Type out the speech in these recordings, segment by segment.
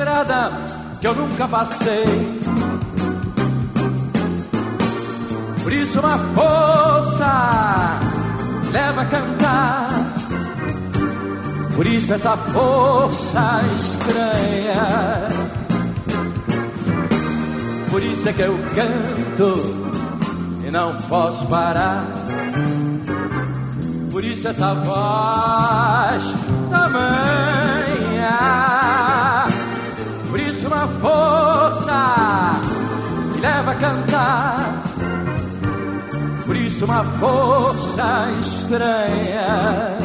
Estrada que eu nunca passei. Por isso uma força leva a cantar. Por isso essa força estranha. Por isso é que eu canto e não posso parar. Por isso essa voz tamanha. Uma força que leva a cantar. Por isso uma força estranha.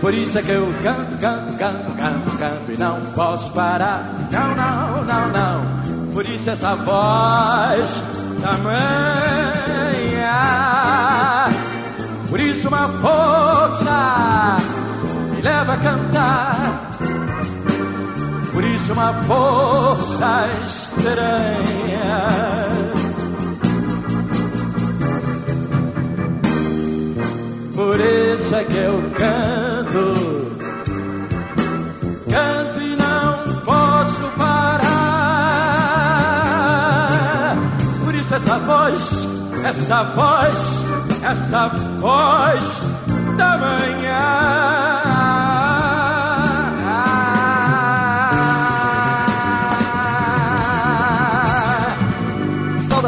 Por isso é que eu canto, canto, canto, canto, canto e não posso parar. Não, não, não, não. Por isso essa voz tamanha. Por isso uma força me leva a cantar. Isso uma força estranha. Por isso é que eu canto, canto e não posso parar. Por isso essa voz, essa voz, essa voz da manhã.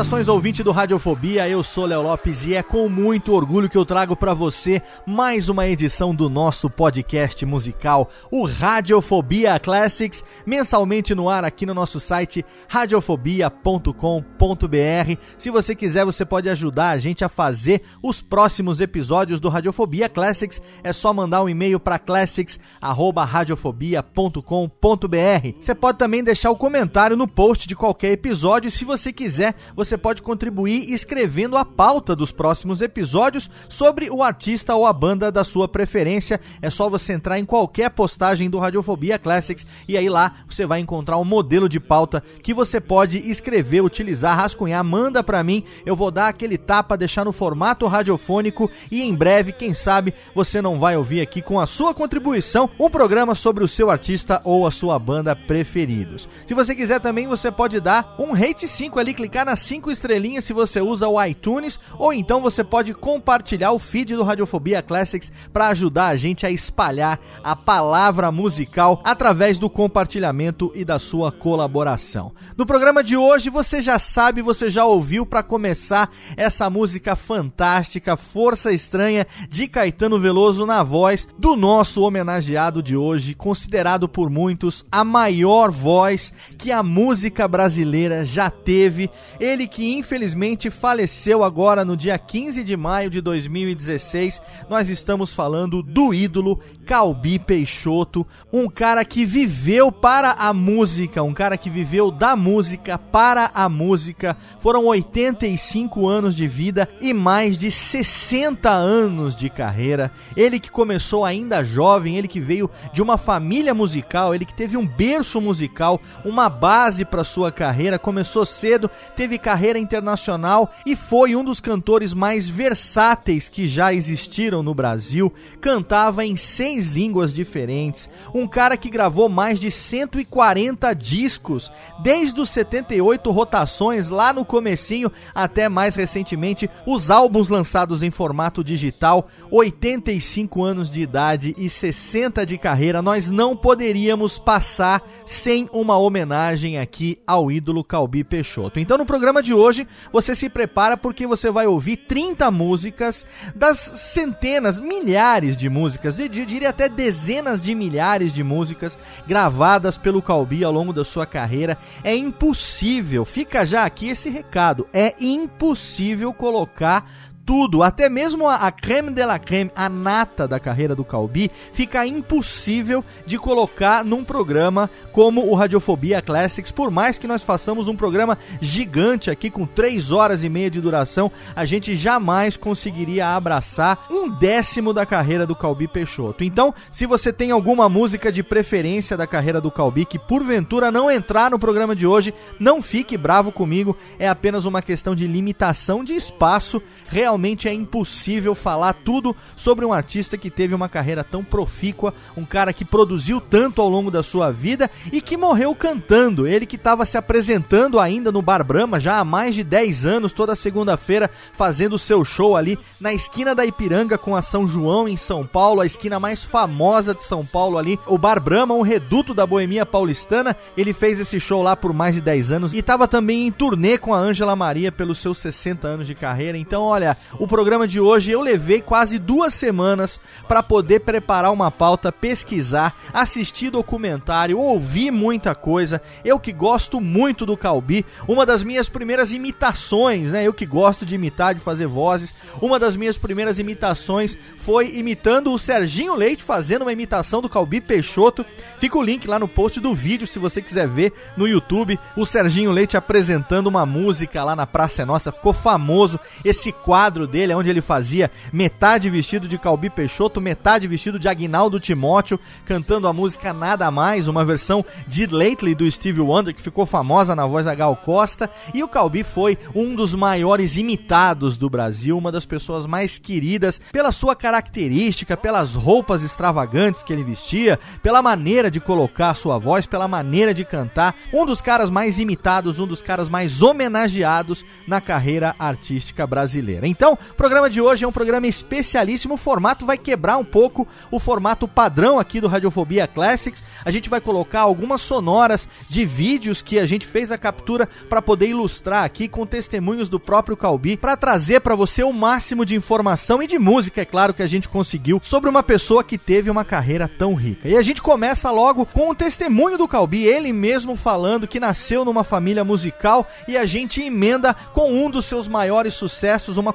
Saudações ouvinte do Radiofobia, eu sou Léo Lopes e é com muito orgulho que eu trago para você mais uma edição do nosso podcast musical, o Radiofobia Classics, mensalmente no ar aqui no nosso site radiofobia.com.br. Se você quiser, você pode ajudar a gente a fazer os próximos episódios do Radiofobia Classics, é só mandar um e-mail para classics@radiofobia.com.br. Você pode também deixar o comentário no post de qualquer episódio, se você quiser, você pode contribuir escrevendo a pauta dos próximos episódios sobre o artista ou a banda da sua preferência. É só você entrar em qualquer postagem do Radiofobia Classics e aí lá você vai encontrar um modelo de pauta que você pode escrever, utilizar, rascunhar, manda para mim. Eu vou dar aquele tapa, deixar no formato radiofônico e em breve, quem sabe, você não vai ouvir aqui com a sua contribuição um programa sobre o seu artista ou a sua banda preferidos. Se você quiser também, você pode dar um rate 5 ali, clicar nas 5 cinco estrelinhas se você usa o iTunes, ou então você pode compartilhar o feed do Radiofobia Classics para ajudar a gente a espalhar a palavra musical através do compartilhamento e da sua colaboração. No programa de hoje, você já sabe, você já ouviu para começar essa música fantástica, Força Estranha de Caetano Veloso na voz do nosso homenageado de hoje, considerado por muitos a maior voz que a música brasileira já teve. Ele que infelizmente faleceu agora no dia 15 de maio de 2016. Nós estamos falando do ídolo Calbi Peixoto, um cara que viveu para a música, um cara que viveu da música para a música. Foram 85 anos de vida e mais de 60 anos de carreira. Ele que começou ainda jovem, ele que veio de uma família musical, ele que teve um berço musical, uma base para sua carreira, começou cedo, teve carreira internacional e foi um dos cantores mais versáteis que já existiram no Brasil. Cantava em seis línguas diferentes, um cara que gravou mais de 140 discos, desde os 78 rotações lá no comecinho até mais recentemente os álbuns lançados em formato digital, 85 anos de idade e 60 de carreira. Nós não poderíamos passar sem uma homenagem aqui ao ídolo Calbi Peixoto. Então no programa de hoje, você se prepara porque você vai ouvir 30 músicas das centenas, milhares de músicas, eu diria até dezenas de milhares de músicas gravadas pelo Calbi ao longo da sua carreira. É impossível, fica já aqui esse recado, é impossível colocar tudo, até mesmo a, a creme de la creme, a nata da carreira do Calbi, fica impossível de colocar num programa como o Radiofobia Classics. Por mais que nós façamos um programa gigante aqui com 3 horas e meia de duração, a gente jamais conseguiria abraçar um décimo da carreira do Calbi Peixoto. Então, se você tem alguma música de preferência da carreira do Calbi que porventura não entrar no programa de hoje, não fique bravo comigo, é apenas uma questão de limitação de espaço. Realmente é impossível falar tudo sobre um artista que teve uma carreira tão profícua, um cara que produziu tanto ao longo da sua vida e que morreu cantando. Ele que estava se apresentando ainda no Bar Brahma já há mais de 10 anos, toda segunda-feira, fazendo seu show ali na esquina da Ipiranga com a São João em São Paulo, a esquina mais famosa de São Paulo ali, o Bar Brahma, um reduto da boemia paulistana. Ele fez esse show lá por mais de 10 anos e estava também em turnê com a Ângela Maria pelos seus 60 anos de carreira. Então, olha, o programa de hoje eu levei quase duas semanas para poder preparar uma pauta, pesquisar, assistir documentário, ouvir muita coisa. Eu que gosto muito do Calbi, uma das minhas primeiras imitações, né? Eu que gosto de imitar, de fazer vozes. Uma das minhas primeiras imitações foi imitando o Serginho Leite fazendo uma imitação do Calbi Peixoto. Fica o link lá no post do vídeo se você quiser ver no YouTube o Serginho Leite apresentando uma música lá na Praça é Nossa. Ficou famoso esse quadro dele, onde ele fazia metade vestido de Calbi Peixoto, metade vestido de Agnaldo Timóteo, cantando a música Nada Mais, uma versão de Lately do Steve Wonder, que ficou famosa na voz da Gal Costa. E o Calbi foi um dos maiores imitados do Brasil, uma das pessoas mais queridas pela sua característica, pelas roupas extravagantes que ele vestia, pela maneira de colocar a sua voz, pela maneira de cantar. Um dos caras mais imitados, um dos caras mais homenageados na carreira artística brasileira. Então, o programa de hoje é um programa especialíssimo. O formato vai quebrar um pouco o formato padrão aqui do Radiofobia Classics. A gente vai colocar algumas sonoras de vídeos que a gente fez a captura para poder ilustrar aqui com testemunhos do próprio Calbi para trazer para você o máximo de informação e de música, é claro, que a gente conseguiu sobre uma pessoa que teve uma carreira tão rica. E a gente começa logo com o testemunho do Calbi, ele mesmo falando que nasceu numa família musical e a gente emenda com um dos seus maiores sucessos, uma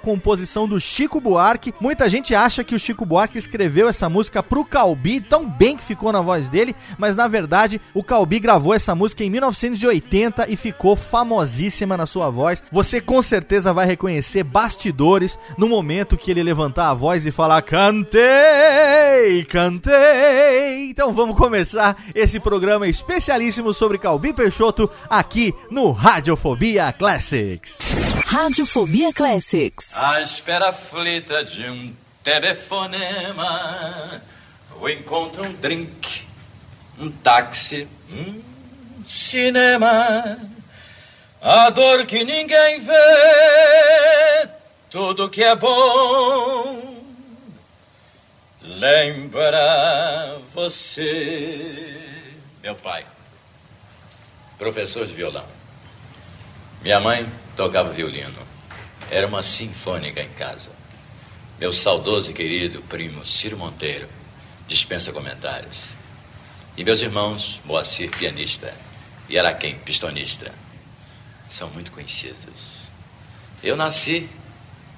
do Chico Buarque. Muita gente acha que o Chico Buarque escreveu essa música pro Calbi, tão bem que ficou na voz dele, mas na verdade o Calbi gravou essa música em 1980 e ficou famosíssima na sua voz. Você com certeza vai reconhecer bastidores no momento que ele levantar a voz e falar cantei, cantei. Então vamos começar esse programa especialíssimo sobre Calbi Peixoto aqui no Radiofobia Classics. Radiofobia Classics. À espera aflita de um telefonema, ou encontro um drink, um táxi, um cinema. A dor que ninguém vê, tudo que é bom, lembra você. Meu pai, professor de violão. Minha mãe tocava violino. Era uma sinfônica em casa. Meu saudoso e querido primo Ciro Monteiro dispensa comentários. E meus irmãos, Moacir, pianista, e Araquém, pistonista, são muito conhecidos. Eu nasci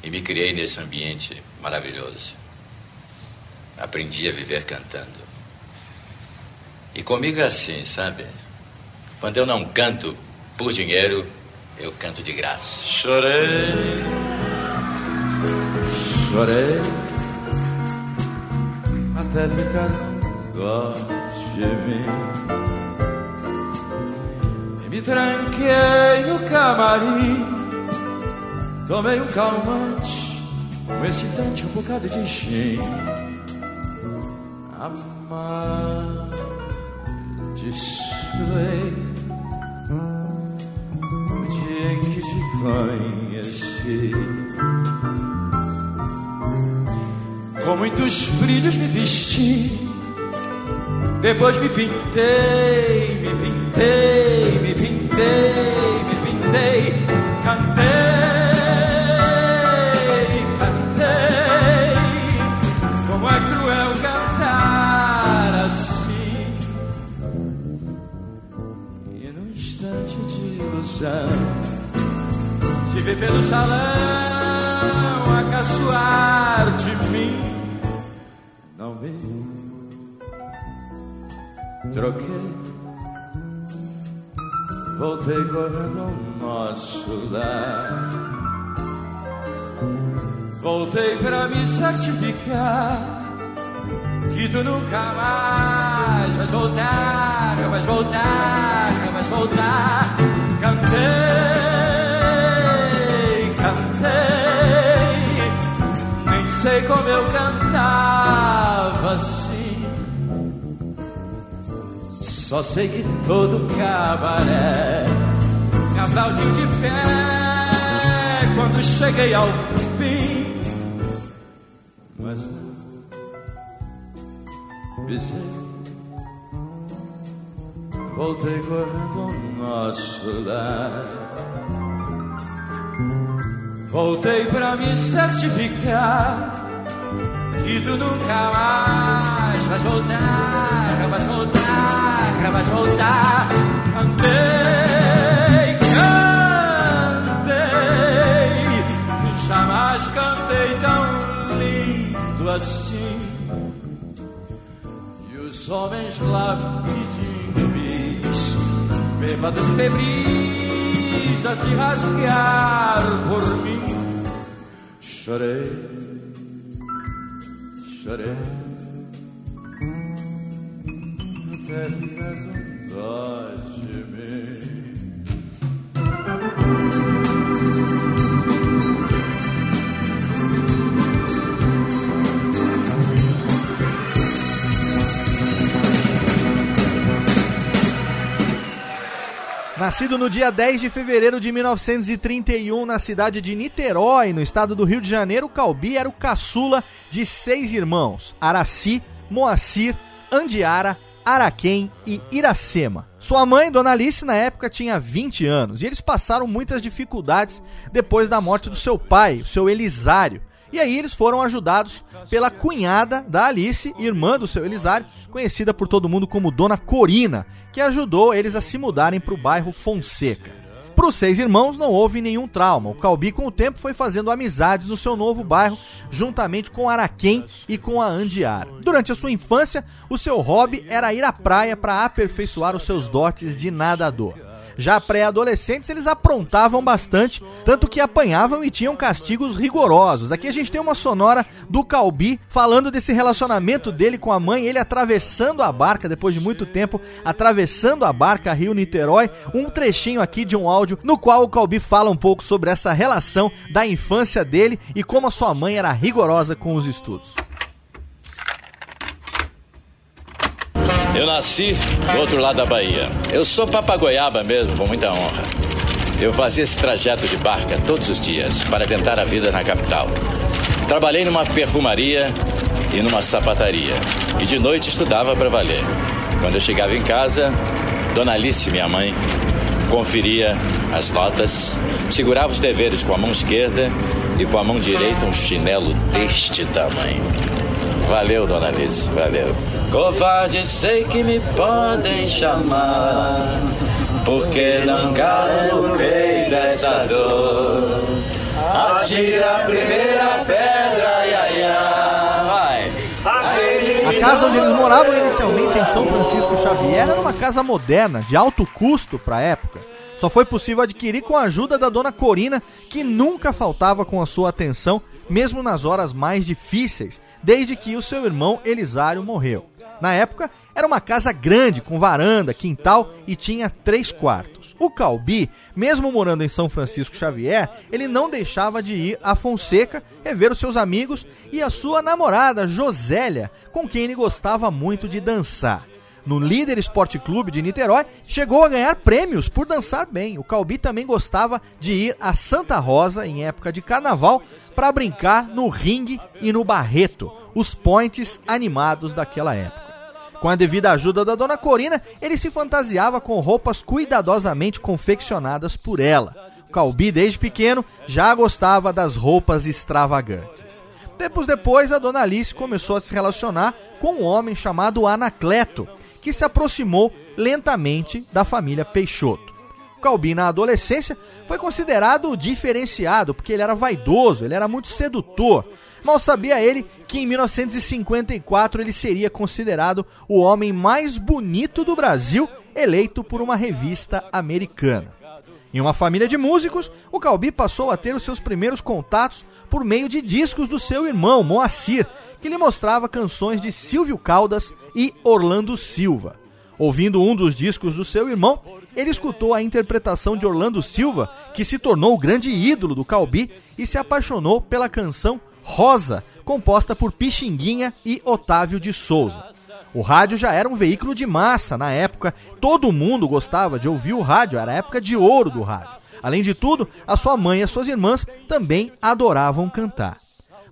e me criei nesse ambiente maravilhoso. Aprendi a viver cantando. E comigo é assim, sabe? Quando eu não canto por dinheiro, eu canto de graça. Chorei, chorei, até ficar com dó de mim. E me tranquei no camarim, tomei um calmante, um excitante, um bocado de gin. Amar, desfilei em que te conheci. Com muitos brilhos me vesti, depois me pintei, me pintei, me pintei, me pintei, cantei, cantei. Como é cruel cantar assim, e no instante de ilusão vê pelo salão a caçoar de mim. Não vi, troquei, voltei correndo ao nosso lar. Voltei pra me certificar que tu nunca mais vais voltar, vais voltar, vais voltar. Cantei. Sei como eu cantava assim. Só sei que todo cabaré me aplaudiu de pé quando cheguei ao fim. Mas não pisei, voltei correndo ao nosso lar. Voltei pra me certificar que tu nunca mais vais voltar, vais voltar, vais voltar. Cantei, cantei, jamais cantei tão lindo assim. E os homens lá pedindo bis, bêbados febris a se rasgar por mim. Chorei chorei até ficar com Nascido no dia 10 de fevereiro de 1931 na cidade de Niterói, no estado do Rio de Janeiro, Calbi era o caçula de seis irmãos: Araci, Moacir, Andiara, Araquém e Iracema. Sua mãe, Dona Alice, na época tinha 20 anos e eles passaram muitas dificuldades depois da morte do seu pai, o seu Elisário. E aí eles foram ajudados pela cunhada da Alice, irmã do seu Elisário, conhecida por todo mundo como Dona Corina, que ajudou eles a se mudarem para o bairro Fonseca. Para os seis irmãos não houve nenhum trauma. O Calbi, com o tempo, foi fazendo amizades no seu novo bairro, juntamente com Araquém e com a Andiara. Durante a sua infância, o seu hobby era ir à praia para aperfeiçoar os seus dotes de nadador. Já pré-adolescentes, eles aprontavam bastante, tanto que apanhavam e tinham castigos rigorosos. Aqui a gente tem uma sonora do Calbi falando desse relacionamento dele com a mãe, ele atravessando a barca depois de muito tempo, atravessando a barca Rio-Niterói. Um trechinho aqui de um áudio no qual o Calbi fala um pouco sobre essa relação da infância dele e como a sua mãe era rigorosa com os estudos. Eu nasci do outro lado da Bahia. Eu sou papagoiaba mesmo, com muita honra. Eu fazia esse trajeto de barca todos os dias para tentar a vida na capital. Trabalhei numa perfumaria e numa sapataria. E de noite estudava para valer. Quando eu chegava em casa, Dona Alice, minha mãe, conferia as notas, segurava os deveres com a mão esquerda e com a mão direita um chinelo deste tamanho. Valeu, Dona Alice, valeu. Covarde, sei que me podem chamar, porque não galopei dessa dor. Atira a primeira pedra, ia, ia. vai. A casa onde eles moravam inicialmente em São Francisco Xavier era uma casa moderna, de alto custo para a época. Só foi possível adquirir com a ajuda da dona Corina, que nunca faltava com a sua atenção, mesmo nas horas mais difíceis, desde que o seu irmão Elisário morreu. Na época, era uma casa grande, com varanda, quintal e tinha três quartos. O Calbi, mesmo morando em São Francisco Xavier, ele não deixava de ir a Fonseca rever os seus amigos e a sua namorada Josélia, com quem ele gostava muito de dançar no Líder Esporte Clube de Niterói, chegou a ganhar prêmios por dançar bem. O Calbi também gostava de ir a Santa Rosa em época de carnaval para brincar no ringue e no barreto, os points animados daquela época. Com a devida ajuda da dona Corina, ele se fantasiava com roupas cuidadosamente confeccionadas por ela. O Calbi, desde pequeno, já gostava das roupas extravagantes. Tempos depois, a dona Alice começou a se relacionar com um homem chamado Anacleto, que se aproximou lentamente da família Peixoto. Calbi, na adolescência, foi considerado diferenciado porque ele era vaidoso, ele era muito sedutor. Mal sabia ele que em 1954 ele seria considerado o homem mais bonito do Brasil, eleito por uma revista americana. Em uma família de músicos, o Calbi passou a ter os seus primeiros contatos por meio de discos do seu irmão, Moacir, que lhe mostrava canções de Silvio Caldas e Orlando Silva. Ouvindo um dos discos do seu irmão, ele escutou a interpretação de Orlando Silva, que se tornou o grande ídolo do Calbi e se apaixonou pela canção Rosa, composta por Pixinguinha e Otávio de Souza. O rádio já era um veículo de massa na época, todo mundo gostava de ouvir o rádio, era a época de ouro do rádio. Além de tudo, a sua mãe e as suas irmãs também adoravam cantar.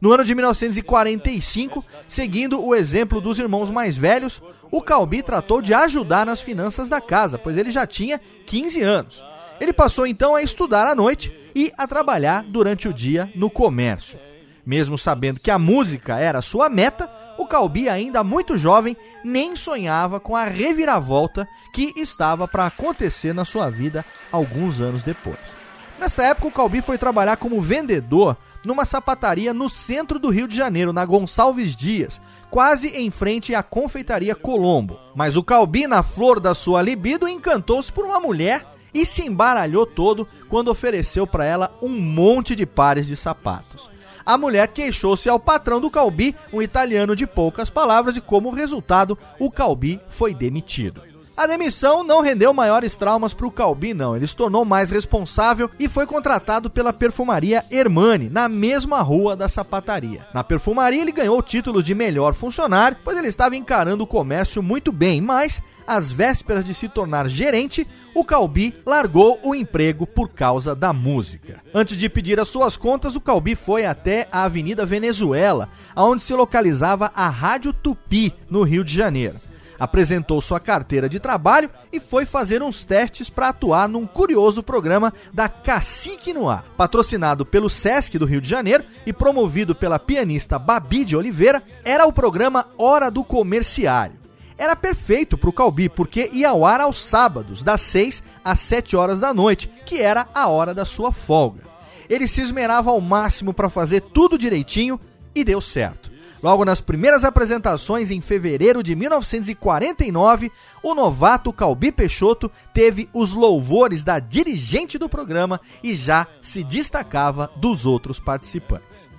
No ano de 1945, seguindo o exemplo dos irmãos mais velhos, o Calbi tratou de ajudar nas finanças da casa, pois ele já tinha 15 anos. Ele passou então a estudar à noite e a trabalhar durante o dia no comércio. Mesmo sabendo que a música era sua meta, o Calbi, ainda muito jovem, nem sonhava com a reviravolta que estava para acontecer na sua vida alguns anos depois. Nessa época, o Calbi foi trabalhar como vendedor numa sapataria no centro do Rio de Janeiro, na Gonçalves Dias, quase em frente à confeitaria Colombo. Mas o Calbi, na flor da sua libido, encantou-se por uma mulher e se embaralhou todo quando ofereceu para ela um monte de pares de sapatos. A mulher queixou-se ao patrão do Calbi, um italiano de poucas palavras, e como resultado, o Calbi foi demitido. A demissão não rendeu maiores traumas para o Calbi, não. Ele se tornou mais responsável e foi contratado pela perfumaria Hermani, na mesma rua da sapataria. Na perfumaria, ele ganhou o título de melhor funcionário, pois ele estava encarando o comércio muito bem, mas às vésperas de se tornar gerente, o Calbi largou o emprego por causa da música. Antes de pedir as suas contas, o Calbi foi até a Avenida Venezuela, onde se localizava a Rádio Tupi, no Rio de Janeiro apresentou sua carteira de trabalho e foi fazer uns testes para atuar num curioso programa da Cacique no Ar. Patrocinado pelo Sesc do Rio de Janeiro e promovido pela pianista Babi de Oliveira, era o programa Hora do Comerciário. Era perfeito para o Calbi, porque ia ao ar aos sábados, das 6 às 7 horas da noite, que era a hora da sua folga. Ele se esmerava ao máximo para fazer tudo direitinho e deu certo. Logo nas primeiras apresentações, em fevereiro de 1949, o novato Calbi Peixoto teve os louvores da dirigente do programa e já se destacava dos outros participantes.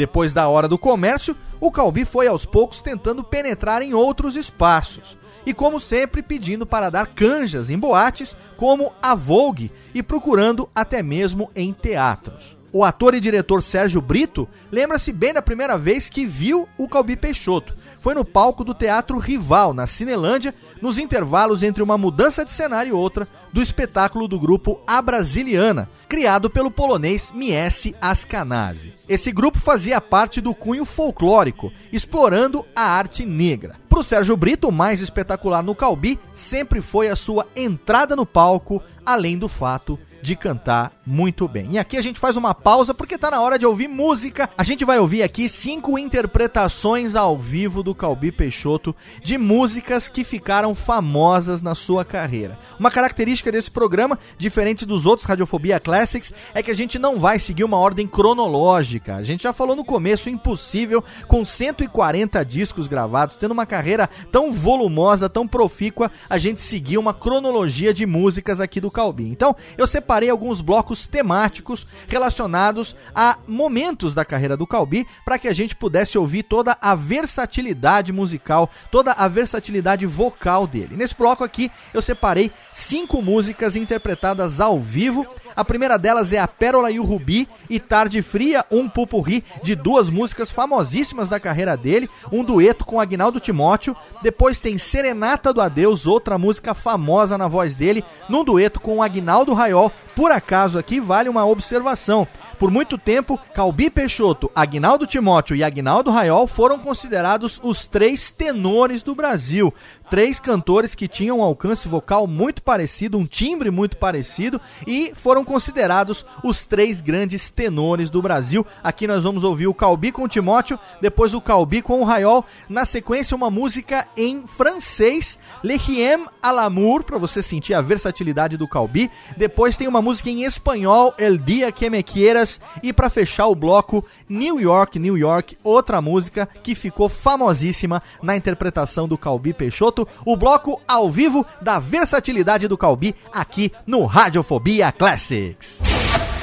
Depois da hora do comércio, o Calbi foi aos poucos tentando penetrar em outros espaços. E como sempre, pedindo para dar canjas em boates como a Vogue e procurando até mesmo em teatros. O ator e diretor Sérgio Brito lembra-se bem da primeira vez que viu o Calbi Peixoto. Foi no palco do Teatro Rival, na Cinelândia, nos intervalos entre uma mudança de cenário e outra do espetáculo do grupo A Brasiliana, criado pelo polonês Mies Askanase. Esse grupo fazia parte do cunho folclórico, explorando a arte negra. Para o Sérgio Brito, o mais espetacular no Calbi sempre foi a sua entrada no palco, além do fato de cantar muito bem. E aqui a gente faz uma pausa porque tá na hora de ouvir música. A gente vai ouvir aqui cinco interpretações ao vivo do Calbi Peixoto de músicas que ficaram famosas na sua carreira. Uma característica desse programa, diferente dos outros Radiofobia Classics, é que a gente não vai seguir uma ordem cronológica. A gente já falou no começo, impossível, com 140 discos gravados, tendo uma carreira tão volumosa, tão profícua, a gente seguir uma cronologia de músicas aqui do Calbi. Então, eu separei alguns blocos temáticos relacionados a momentos da carreira do Calbi para que a gente pudesse ouvir toda a versatilidade musical, toda a versatilidade vocal dele. Nesse bloco aqui eu separei cinco músicas interpretadas ao vivo a primeira delas é A Pérola e o Rubi e Tarde Fria, um pupurri de duas músicas famosíssimas da carreira dele, um dueto com Agnaldo Timóteo, depois tem Serenata do Adeus, outra música famosa na voz dele, num dueto com Agnaldo Raiol. Por acaso aqui vale uma observação. Por muito tempo, Calbi Peixoto, Agnaldo Timóteo e Agnaldo Raiol foram considerados os três tenores do Brasil. Três cantores que tinham um alcance vocal muito parecido, um timbre muito parecido e foram considerados os três grandes tenores do Brasil. Aqui nós vamos ouvir o Calbi com o Timóteo, depois o Calbi com o Raiol. Na sequência, uma música em francês, Le Chiem à l'amour, para você sentir a versatilidade do Calbi. Depois tem uma música em espanhol, El Dia que me quieras e para fechar o bloco, New York, New York, outra música que ficou famosíssima na interpretação do Calbi Peixoto, o bloco ao vivo da versatilidade do Calbi aqui no Radiofobia Classics.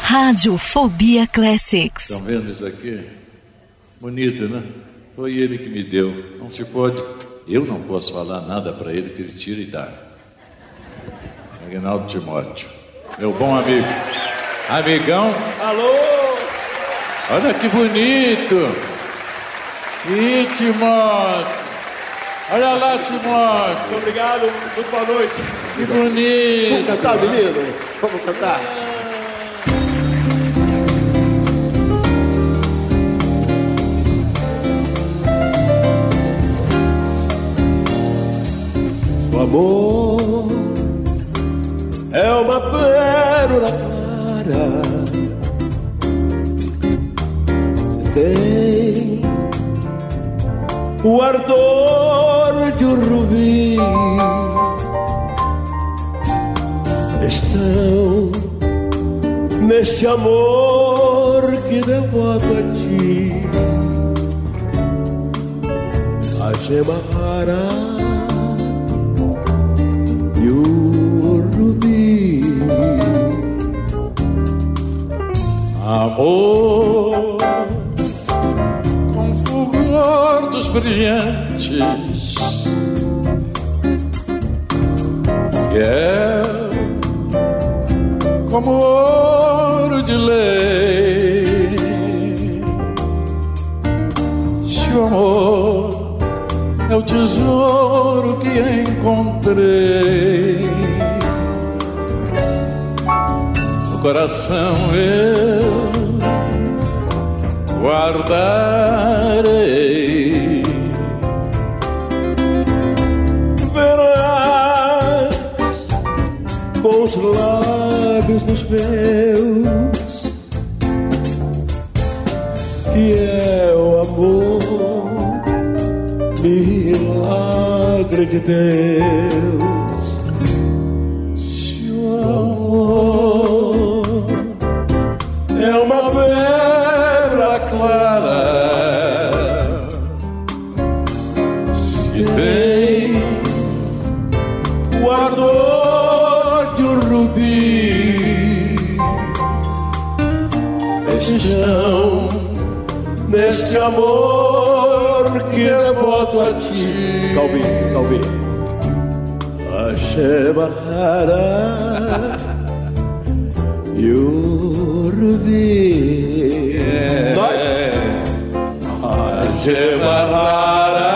Radiofobia Classics. Estão vendo isso aqui? Bonito, né? Foi ele que me deu. Não se pode. Eu não posso falar nada para ele que ele tira e dá. Agnaldo Timóteo, meu bom amigo. Amigão. Alô! Olha que bonito! E Timóteo! Olha lá, Timóteo! Muito obrigado, muito boa noite. Que bonito! Vamos cantar, menino? Vamos cantar. Seu amor é uma pérola clara. O ardor de um rubi. Estão neste amor que devoto a ti. A gema rara e o rubi. Amor brilhantes que é como ouro de lei. Se o amor é o tesouro que encontrei no coração eu guardarei. Meus que é o amor, milagre de Deus. se bajará y urbi se bajará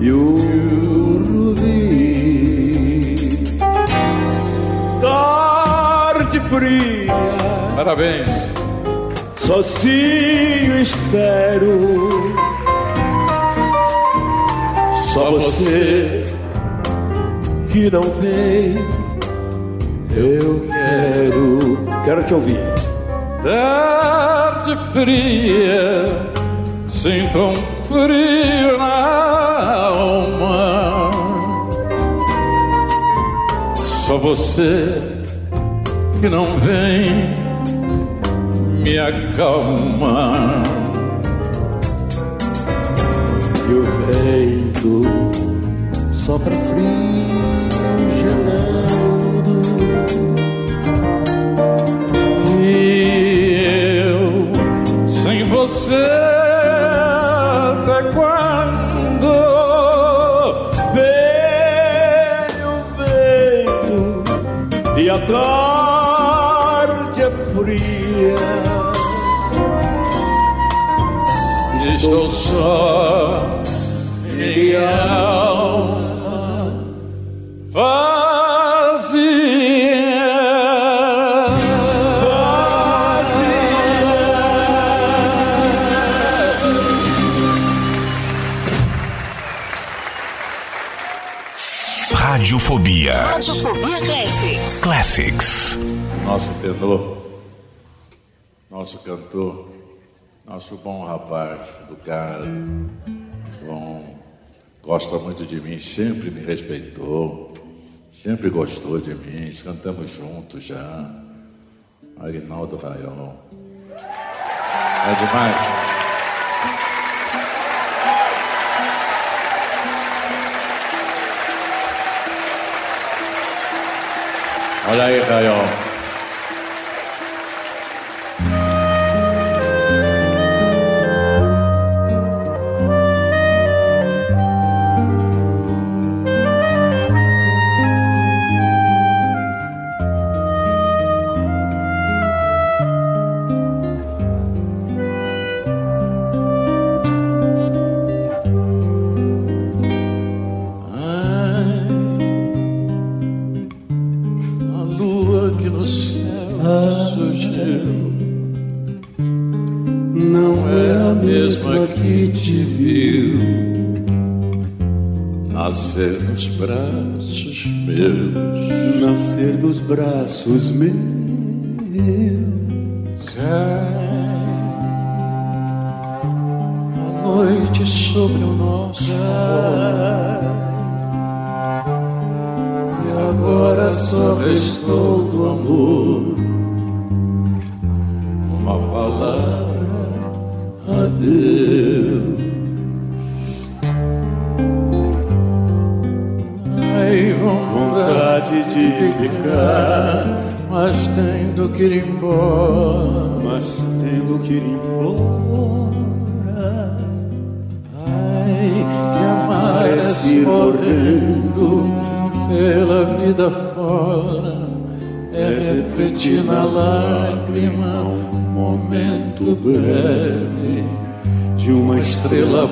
y urbi tarde fria. Parabéns. Sozinho espero. Só você que não vem. Eu quero, quero te ouvir. Tarde fria, sinto um frio na alma. Só você que não vem me acalma. Estou só e a alma vazia. Radiofobia. Radiofobia Classics. Classics. Nosso tenor, nosso cantor, nosso bom rapaz do gado, bom, gosta muito de mim, sempre me respeitou, sempre gostou de mim, cantamos juntos já. Aguinaldo Raiol. É demais. Olha aí, Raiol. Braços meus.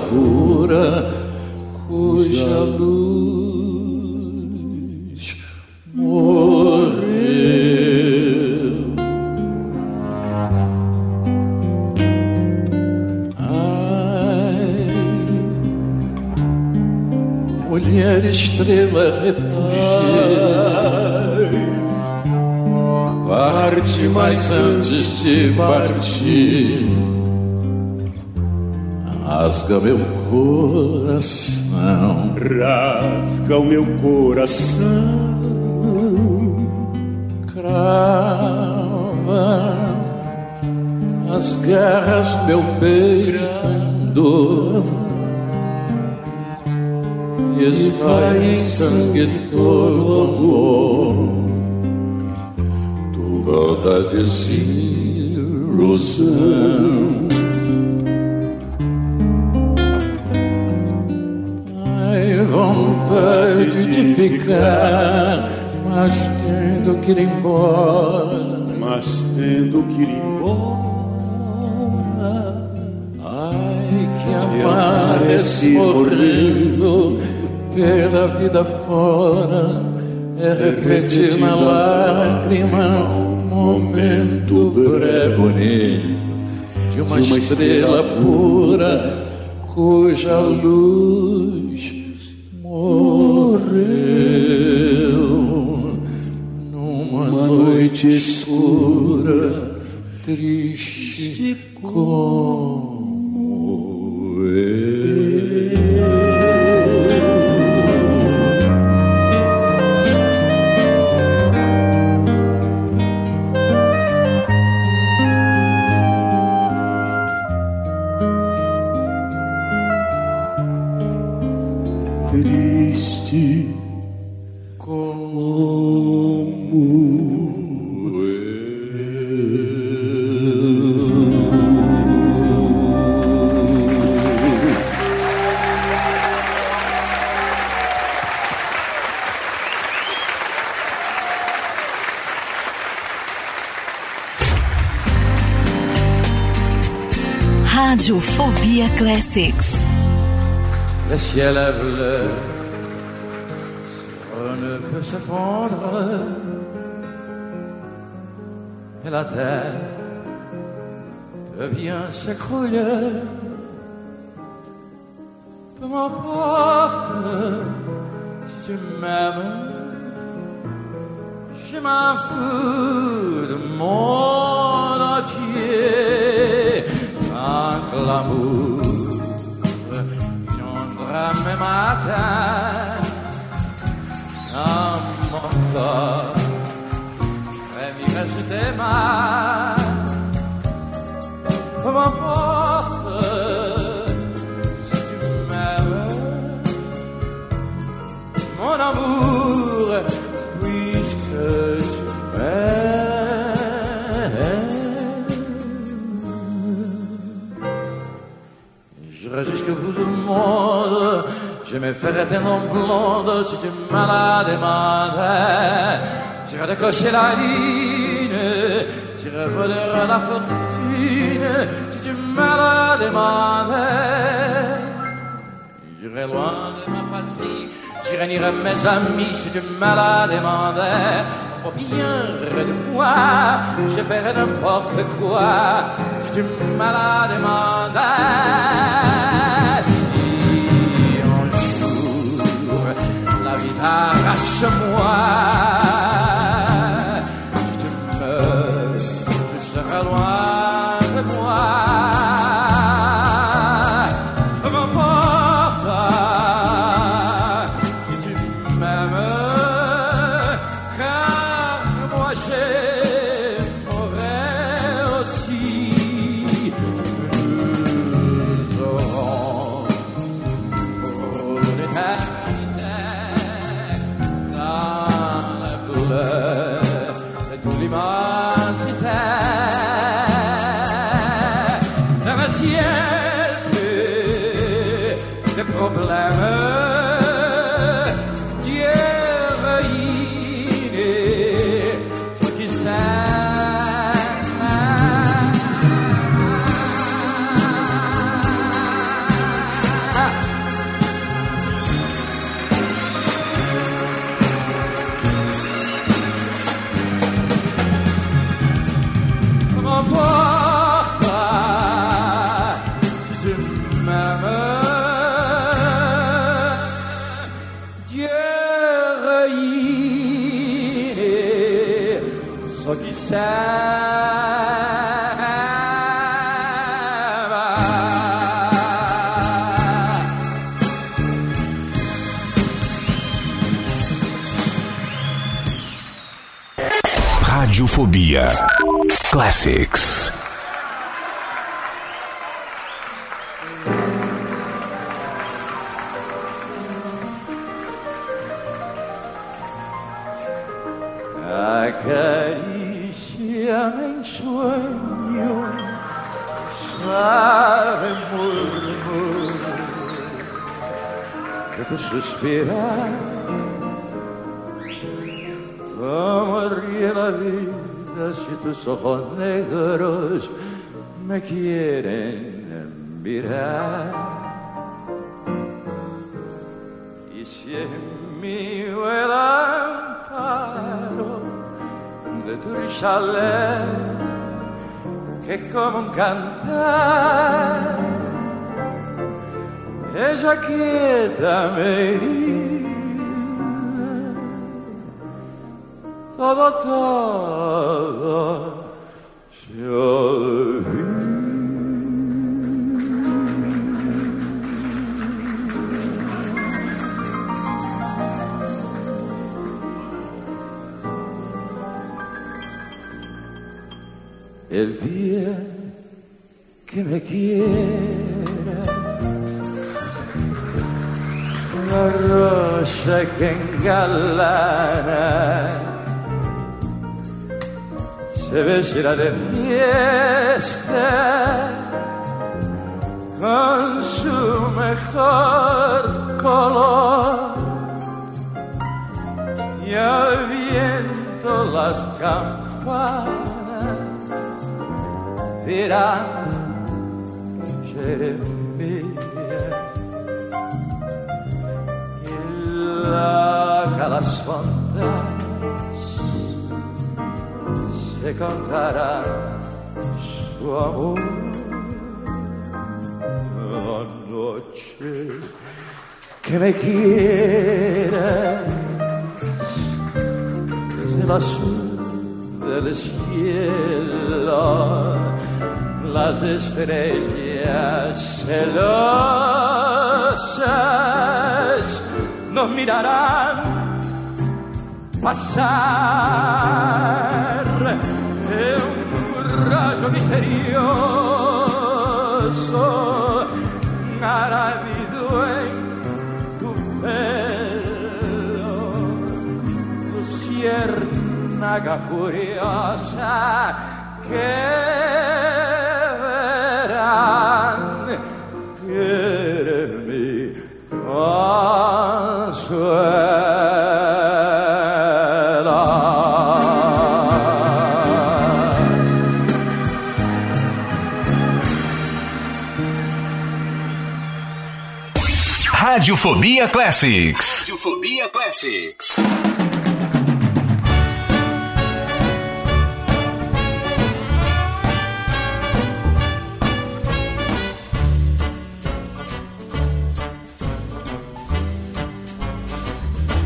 Pura cuja luz morreu. Ai, mulher estrela refugiada, parte mas antes de partir rasga meu coração. rasga o meu coração. crava as garras meu peito em dor e esvai em sangue todo amor toda desilusão que ir embora, mas tendo que ir embora, ai que amar esse morrendo pela vida fora é, é refletir na lágrima, momento breve. bonito de uma estrela pura. cuja luz porta e mi veste Je me ferai des noms blondes si tu m'as la demandes. J'irai décocher la ligne, j'irai voler la fortune si tu m'as la demandes. J'irai loin de ma patrie, j'irai nier mes amis si tu m'as la demandes. Oh bien, de moi, je ferai n'importe quoi si tu m'as la demandes. Arrache-moi. Classics. Acariciame em sueño, suave murmur de suspirar. tus ojos negros me quieren mirar. Y si es mío el amparo de tu chalet, que es como un cantar, ella quieta me iría se olvida el día que me quiera, la rosa que engalana se vestirá de fiesta con su mejor color. Y al viento las campanas dirán Jeremías y la calasfontas se contarán su amor. Anoche que me quieras desde el azul del cielo las estrellas celosas nos mirarán pasar misterioso arábido en tu pelo luciérnaga curiosa que verán Radiofobia Classics. Radiofobia Classics.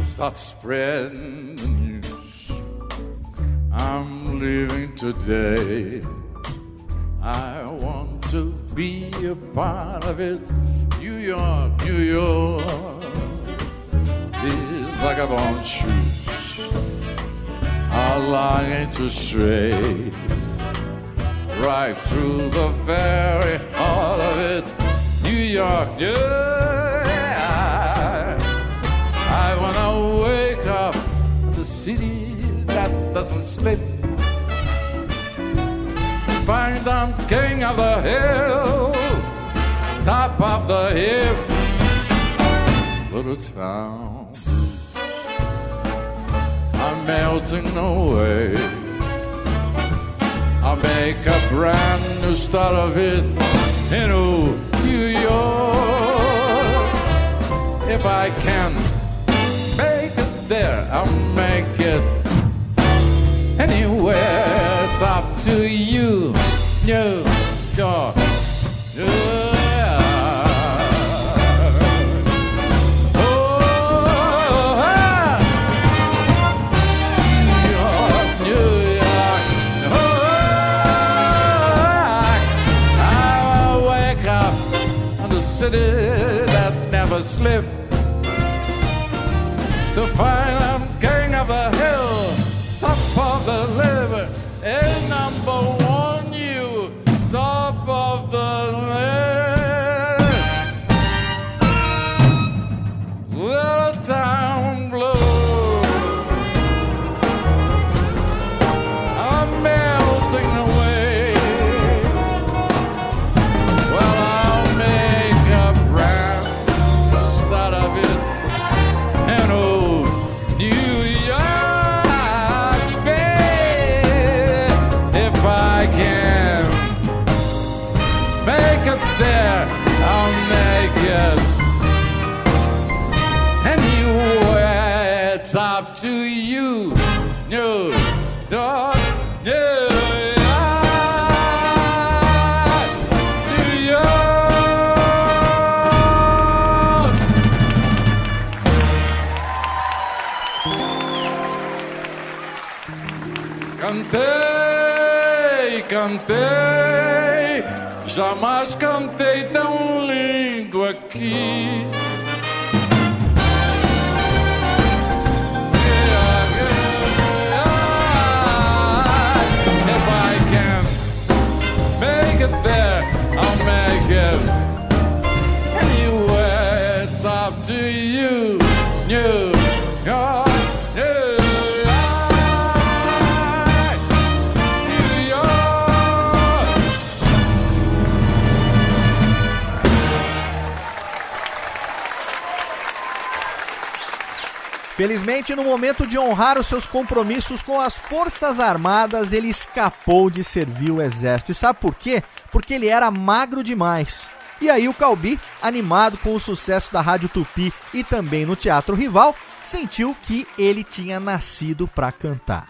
Start spreading the news. I'm leaving today. I want to be a part of it. New York, New York. These vagabond shoes are longing to stray right through the very heart of it. New York, yeah. I wanna wake up the city that doesn't sleep. Find I'm king of the hill, top of the hill, little town. I'm melting away. I'll make a brand new start of it in New York. If I can make it there, I'll make it anywhere. It's up to you, New York. Yeah. Sleeps to find I'm king of the jamais Felizmente, no momento de honrar os seus compromissos com as Forças Armadas, ele escapou de servir o exército. E sabe por quê? Porque ele era magro demais. E aí o Calbi, animado com o sucesso da Rádio Tupi e também no Teatro Rival, sentiu que ele tinha nascido para cantar.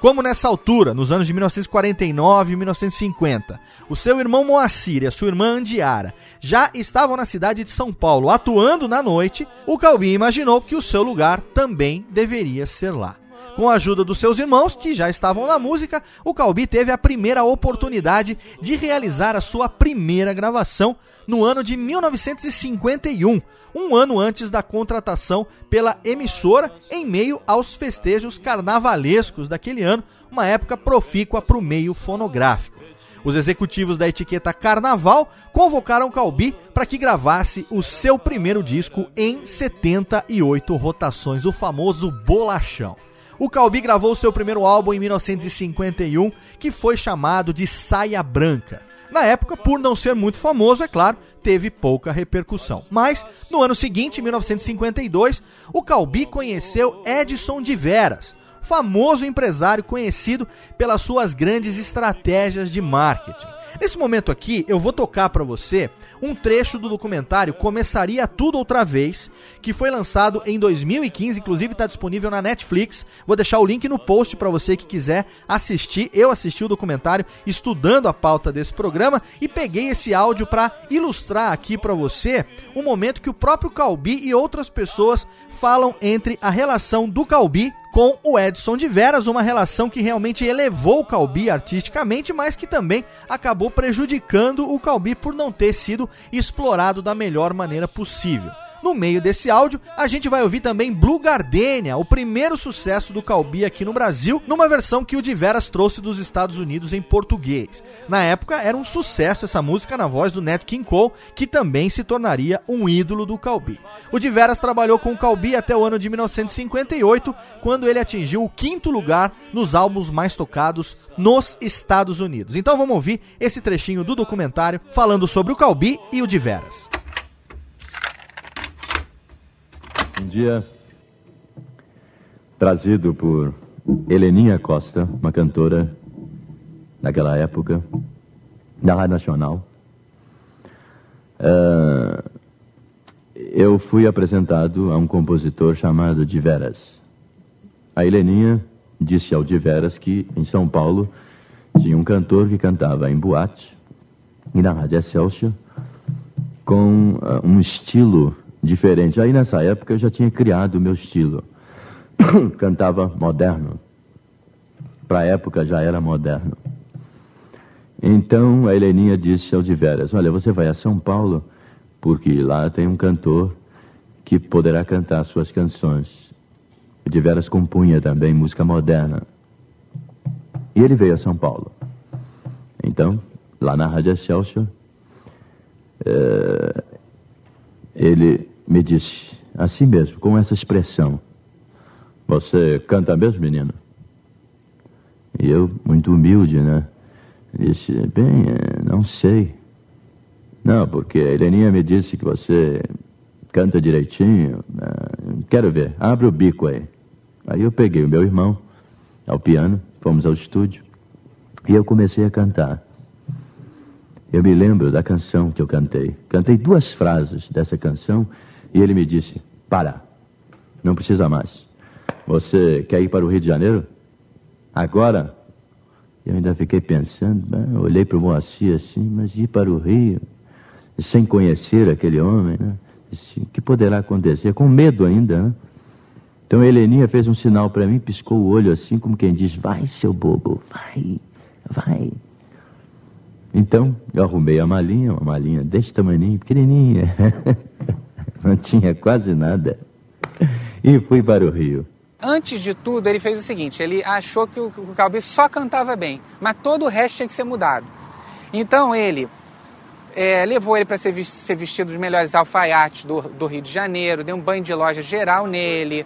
Como nessa altura, nos anos de 1949 e 1950, o seu irmão Moacir e a sua irmã Andiara já estavam na cidade de São Paulo atuando na noite, o Calbi imaginou que o seu lugar também deveria ser lá. Com a ajuda dos seus irmãos, que já estavam na música, o Calbi teve a primeira oportunidade de realizar a sua primeira gravação no ano de 1951, um ano antes da contratação pela emissora, em meio aos festejos carnavalescos daquele ano, uma época profícua para o meio fonográfico. Os executivos da etiqueta Carnaval convocaram Calbi para que gravasse o seu primeiro disco em 78 rotações, o famoso Bolachão. O Calbi gravou seu primeiro álbum em 1951, que foi chamado de Saia Branca. Na época, por não ser muito famoso, é claro, teve pouca repercussão. Mas, no ano seguinte, em 1952, o Calbi conheceu Edson de Veras, famoso empresário conhecido pelas suas grandes estratégias de marketing. Nesse momento aqui, eu vou tocar para você um trecho do documentário Começaria Tudo Outra Vez, que foi lançado em 2015, inclusive está disponível na Netflix. Vou deixar o link no post para você que quiser assistir. Eu assisti o documentário estudando a pauta desse programa e peguei esse áudio para ilustrar aqui para você um momento que o próprio Calbi e outras pessoas falam entre a relação do Calbi com o Edson de Veras, uma relação que realmente elevou o Calbi artisticamente, mas que também acabou prejudicando o Calbi por não ter sido explorado da melhor maneira possível. No meio desse áudio, a gente vai ouvir também Blue Gardenia, o primeiro sucesso do Calbi aqui no Brasil, numa versão que o de Veras trouxe dos Estados Unidos em português. Na época, era um sucesso essa música na voz do Nat King Cole, que também se tornaria um ídolo do Calbi. O de Veras trabalhou com o Calbi até o ano de 1958, quando ele atingiu o quinto lugar nos álbuns mais tocados nos Estados Unidos. Então vamos ouvir esse trechinho do documentário falando sobre o Calbi e o de Veras. Um dia, trazido por Heleninha Costa, uma cantora naquela época, da Rádio Nacional, eh, eu fui apresentado a um compositor chamado de Veras. A Heleninha disse ao de Veras que em São Paulo tinha um cantor que cantava em boate e na Rádio Excelsior com ah, um estilo diferente. Aí nessa época eu já tinha criado o meu estilo. Cantava moderno. Para a época já era moderno. Então a Heleninha disse ao de Veras: Olha, você vai a São Paulo porque lá tem um cantor que poderá cantar suas canções. O de Veras compunha também música moderna. E ele veio a São Paulo. Então, lá na Rádio Excelsior, eh, ele me disse, assim mesmo, com essa expressão: Você canta mesmo, menino? E eu, muito humilde, né? Disse: Bem, eh, não sei. Não, porque a Heleninha me disse que você canta direitinho. né? Quero ver, abre o bico aí. Aí eu peguei o meu irmão ao piano, fomos ao estúdio e eu comecei a cantar. Eu me lembro da canção que eu cantei. Cantei duas frases dessa canção e ele me disse: Para, não precisa mais. Você quer ir para o Rio de Janeiro? Agora? Eu ainda fiquei pensando, né? Olhei para o Moacir assim, mas ir para o Rio, sem conhecer aquele homem, né? O que poderá acontecer? Com medo ainda, né? Então Heleninha fez um sinal para mim, piscou o olho assim, como quem diz: Vai, seu bobo, vai, vai. Então eu arrumei a malinha, uma malinha desse tamanho, pequenininha, não tinha quase nada, e fui para o Rio. Antes de tudo, ele fez o seguinte: ele achou que o, Calbi só cantava bem, mas todo o resto tinha que ser mudado. Então ele é, levou ele para ser, ser, vestido dos melhores alfaiates do, do, Rio de Janeiro, deu um banho de loja geral nele,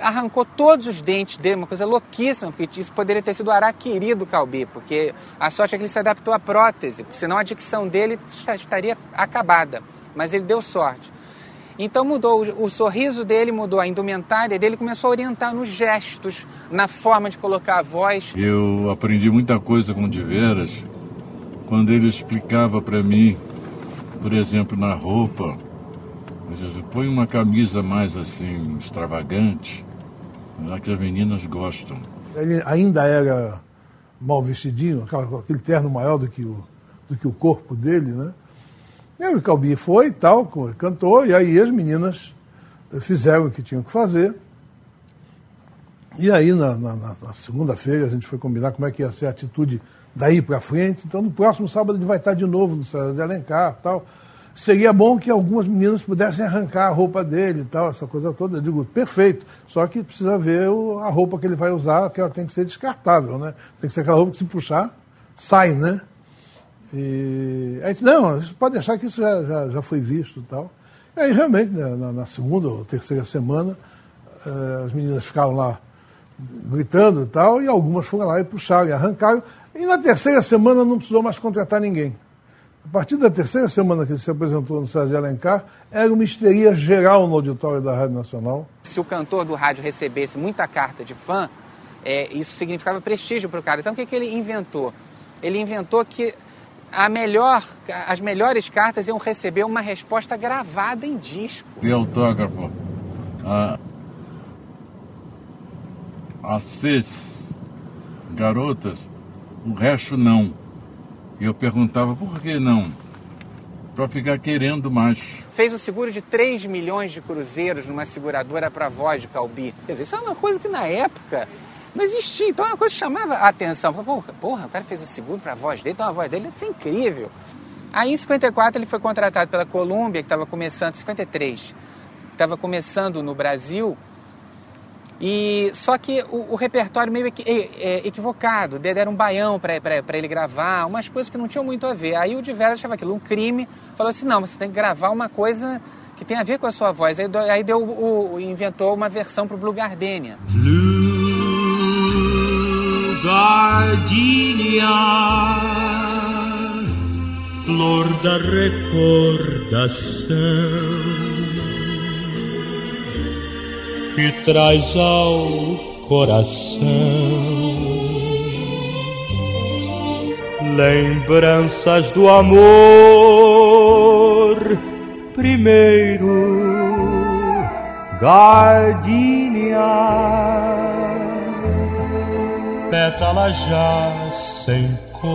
arrancou todos os dentes dele, uma coisa louquíssima, porque isso poderia ter sido o araquiri do Calbi, porque a sorte é que ele se adaptou à prótese, porque senão a dicção dele estaria acabada, mas ele deu sorte. Então mudou o, sorriso dele, mudou a indumentária dele, começou a orientar nos gestos, na forma de colocar a voz. Eu aprendi muita coisa com o de Veras quando ele explicava para mim, por exemplo, na roupa, põe uma camisa mais assim extravagante, já que as meninas gostam. Ele ainda era mal vestidinho, aquele terno maior do que o, do que o corpo dele, né? E aí o Calbi foi e tal, cantou, e aí as meninas fizeram o que tinham que fazer. E aí, na, na, na segunda-feira, a gente foi combinar como é que ia ser a atitude daí para frente. Então, no próximo sábado ele vai estar de novo no César de Alencar tal. Seria bom que algumas meninas pudessem arrancar a roupa dele e tal, essa coisa toda. Eu digo, perfeito. Só que precisa ver o, a roupa que ele vai usar, que ela tem que ser descartável, né? Tem que ser aquela roupa que se puxar, sai, né? E aí, não, pode deixar que isso já, já, já foi visto e tal. Aí, realmente, né, na, na, segunda ou terceira semana, eh, as meninas ficaram lá gritando e tal, e algumas foram lá e puxaram e arrancaram. E na terceira semana não precisou mais contratar ninguém. A partir da terceira semana que ele se apresentou no de Alencar, era uma histeria geral no auditório da Rádio Nacional. Se o cantor do rádio recebesse muita carta de fã, é, isso significava prestígio para o cara. Então o que, que ele inventou? Ele inventou que melhor, as melhores cartas iam receber uma resposta gravada em disco. E autógrafo. A, as seis garotas o resto não. E eu perguntava por que não? Para ficar querendo mais. Fez um seguro de 3 milhões de cruzeiros numa seguradora para voz de Calbi. Quer dizer, isso é uma coisa que na época não existia. Então é uma coisa que chamava a atenção. Porra, porra o cara fez o seguro para a voz dele, então a voz dele deve ser incrível. Aí em 54 ele foi contratado pela Columbia, que estava começando, 53, estava começando no Brasil e só que o, o repertório meio equi, é, equivocado, deram um baião para ele gravar, umas coisas que não tinham muito a ver. Aí o Diverso achava aquilo um crime, falou assim: não, você tem que gravar uma coisa que tem a ver com a sua voz. Aí, aí deu, o, inventou uma versão para o Blue Gardenia. Blue Gardenia, flor da recordação. Que traz ao coração lembranças do amor. Primeiro, gardenia, pétala já sem cor,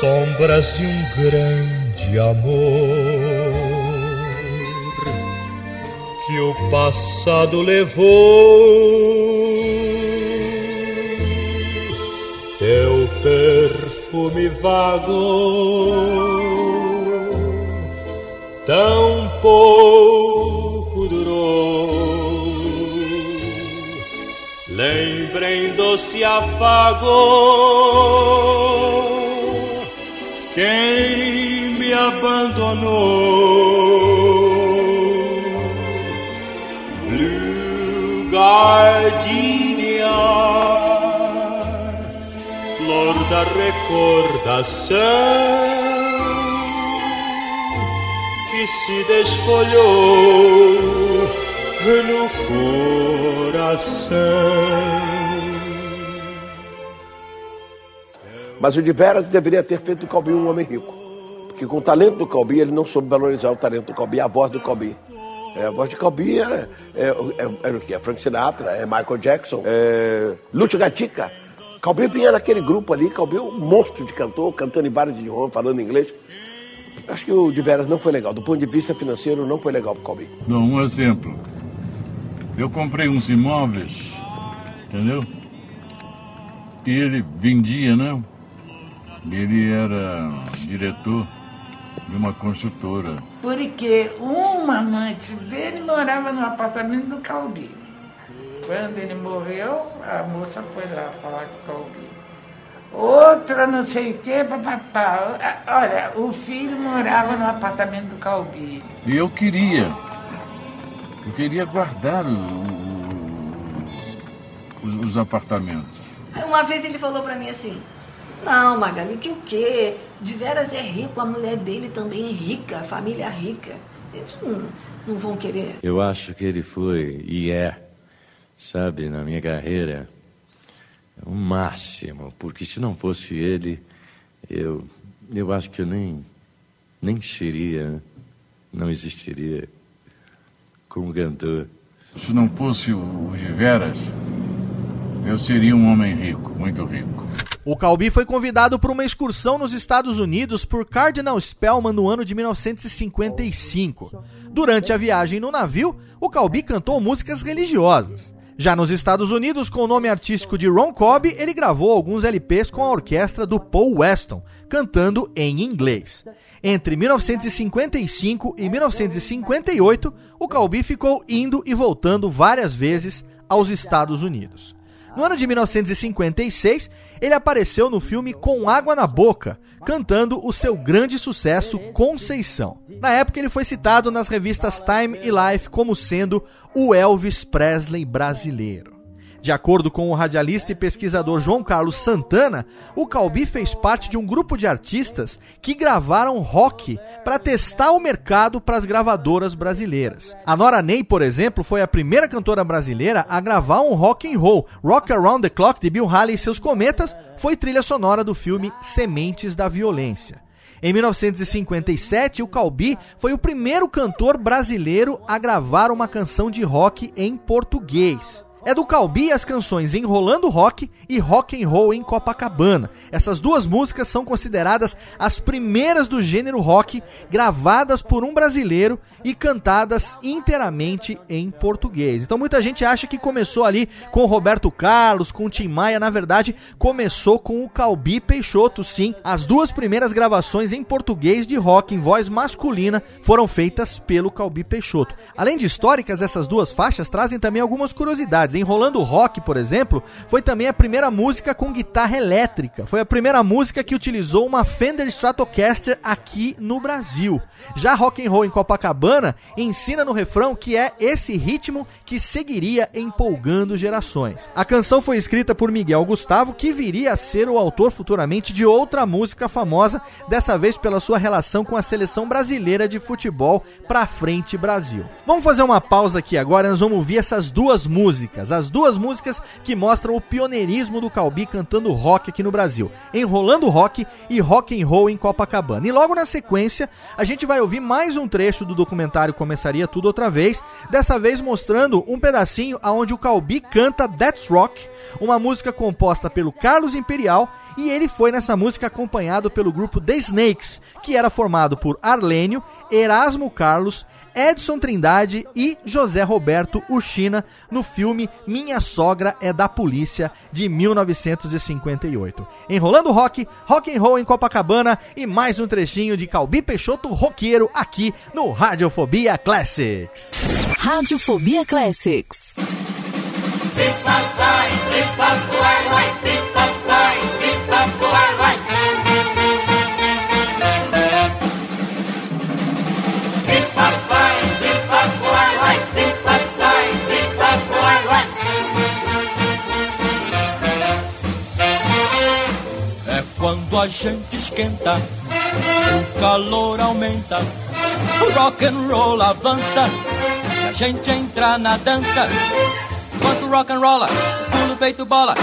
sombras de um grande amor que o passado levou. Teu perfume vago, tão pouco durou. Lembrem doce afago, quem me abandonou? Gardenia, flor da recordação que se desfolhou no coração. Mas o de Veras deveria ter feito do Calbi um homem rico. Porque com o talento do Calbi, ele não soube valorizar o talento do Calbi, a voz do Calbi. É, a voz de Calbi era, é, é, o que? É Frank Sinatra, é Michael Jackson, é Lúcio Gatica. Calbi vinha naquele grupo ali, Calbi é um monstro de cantor, cantando em vários idiomas, falando inglês. Acho que o de veras não foi legal. Do ponto de vista financeiro, não foi legal pro Calbi. Não, um exemplo. Eu comprei uns imóveis, entendeu? E ele vendia, né? Ele era diretor de uma construtora. Porque uma amante dele morava no apartamento do Calbi. Quando ele morreu, a moça foi lá falar com o Calbi. Outra não sei o que, papapá. Olha, o filho morava no apartamento do Calbi. E eu queria. Eu queria guardar o, o, os, os apartamentos. Uma vez ele falou para mim assim: Não, Magali, que o quê? De veras é rico, a mulher dele também é rica, a família é rica. Eles não, não vão querer. Eu acho que ele foi e é, sabe, na minha carreira, o máximo, porque se não fosse ele, eu, eu acho que eu nem, nem seria, não existiria como cantor. Se não fosse o de Veras, eu seria um homem rico, muito rico. O Calbi foi convidado para uma excursão nos Estados Unidos por Cardinal Spellman no ano de 1955. Durante a viagem no navio, o Calbi cantou músicas religiosas. Já nos Estados Unidos, com o nome artístico de Ron Cobb, ele gravou alguns LPs com a orquestra do Paul Weston, cantando em inglês. Entre 1955 e 1958, o Calbi ficou indo e voltando várias vezes aos Estados Unidos. No ano de 1956, ele apareceu no filme Com Água na Boca, cantando o seu grande sucesso Conceição. Na época, ele foi citado nas revistas Time e Life como sendo o Elvis Presley brasileiro. De acordo com o radialista e pesquisador João Carlos Santana, o Calbi fez parte de um grupo de artistas que gravaram rock para testar o mercado para as gravadoras brasileiras. A Nora Ney, por exemplo, foi a primeira cantora brasileira a gravar um rock and roll. Rock Around the Clock de Bill Haley e seus Cometas foi trilha sonora do filme Sementes da Violência. Em 1957, o Calbi foi o primeiro cantor brasileiro a gravar uma canção de rock em português é do Calbi as canções Enrolando Rock e Rock and Roll em Copacabana. Essas duas músicas são consideradas as primeiras do gênero rock gravadas por um brasileiro e cantadas inteiramente em português. Então muita gente acha que começou ali com Roberto Carlos, com Tim Maia, na verdade começou com o Calbi Peixoto, sim. As duas primeiras gravações em português de rock em voz masculina foram feitas pelo Calbi Peixoto. Além de históricas, essas duas faixas trazem também algumas curiosidades. Enrolando Rock, por exemplo, foi também a primeira música com guitarra elétrica. Foi a primeira música que utilizou uma Fender Stratocaster aqui no Brasil. Já Rock and Roll em Copacabana ensina no refrão que é esse ritmo que seguiria empolgando gerações. A canção foi escrita por Miguel Gustavo, que viria a ser o autor futuramente de outra música famosa, dessa vez pela sua relação com a seleção brasileira de futebol Pra Frente Brasil. Vamos fazer uma pausa aqui agora, nós vamos ouvir essas duas músicas, as duas músicas que mostram o pioneirismo do Calbi cantando rock aqui no Brasil, Enrolando Rock e Rock and Roll em Copacabana. E logo na sequência, a gente vai ouvir mais um trecho do documentário Começaria Tudo Outra Vez, dessa vez mostrando um pedacinho aonde o Calbi canta That's Rock, uma música composta pelo Carlos Imperial, e ele foi nessa música acompanhado pelo grupo The Snakes, que era formado por Arlênio, Erasmo Carlos, Edson Trindade e José Roberto Uchina no filme Minha Sogra é da Polícia de 1958. Enrolando rock, rock and roll em Copacabana e mais um trechinho de Calbi Peixoto roqueiro aqui no Radiofobia Classics. Radiofobia Classics. Quando a gente esquenta, o calor aumenta, o rock and roll avança, e a gente entra na dança. Enquanto rock and rolla, pulo peito bola,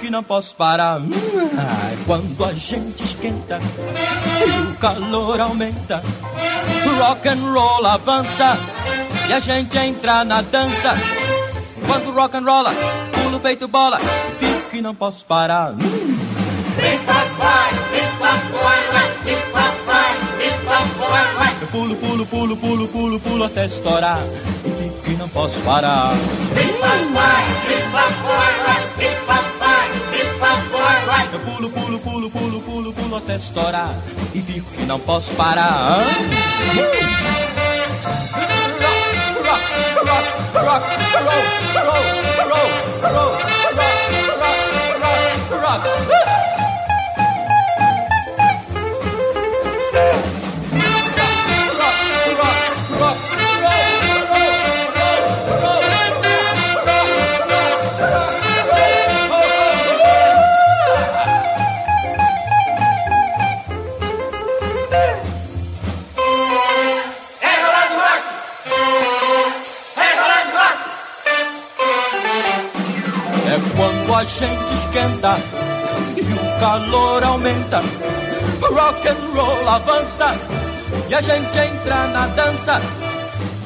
que não posso parar. Quando a gente esquenta e o calor aumenta, o rock and roll avança e a gente entra na dança. Enquanto rock and rolla, pulo peito bola, que não posso parar. Hum. Pulo, pulo, pulo, pulo, pulo, pulo até estourar. E que não posso parar. Eu pulo, pulo, pulo, pulo, pulo, pulo até estourar. E fico que não posso parar. Rock, rock, rock, rock, roll, roll, roll, roll, rock, a gente esquenta e o calor aumenta. Rock and roll avança e a gente entra na dança.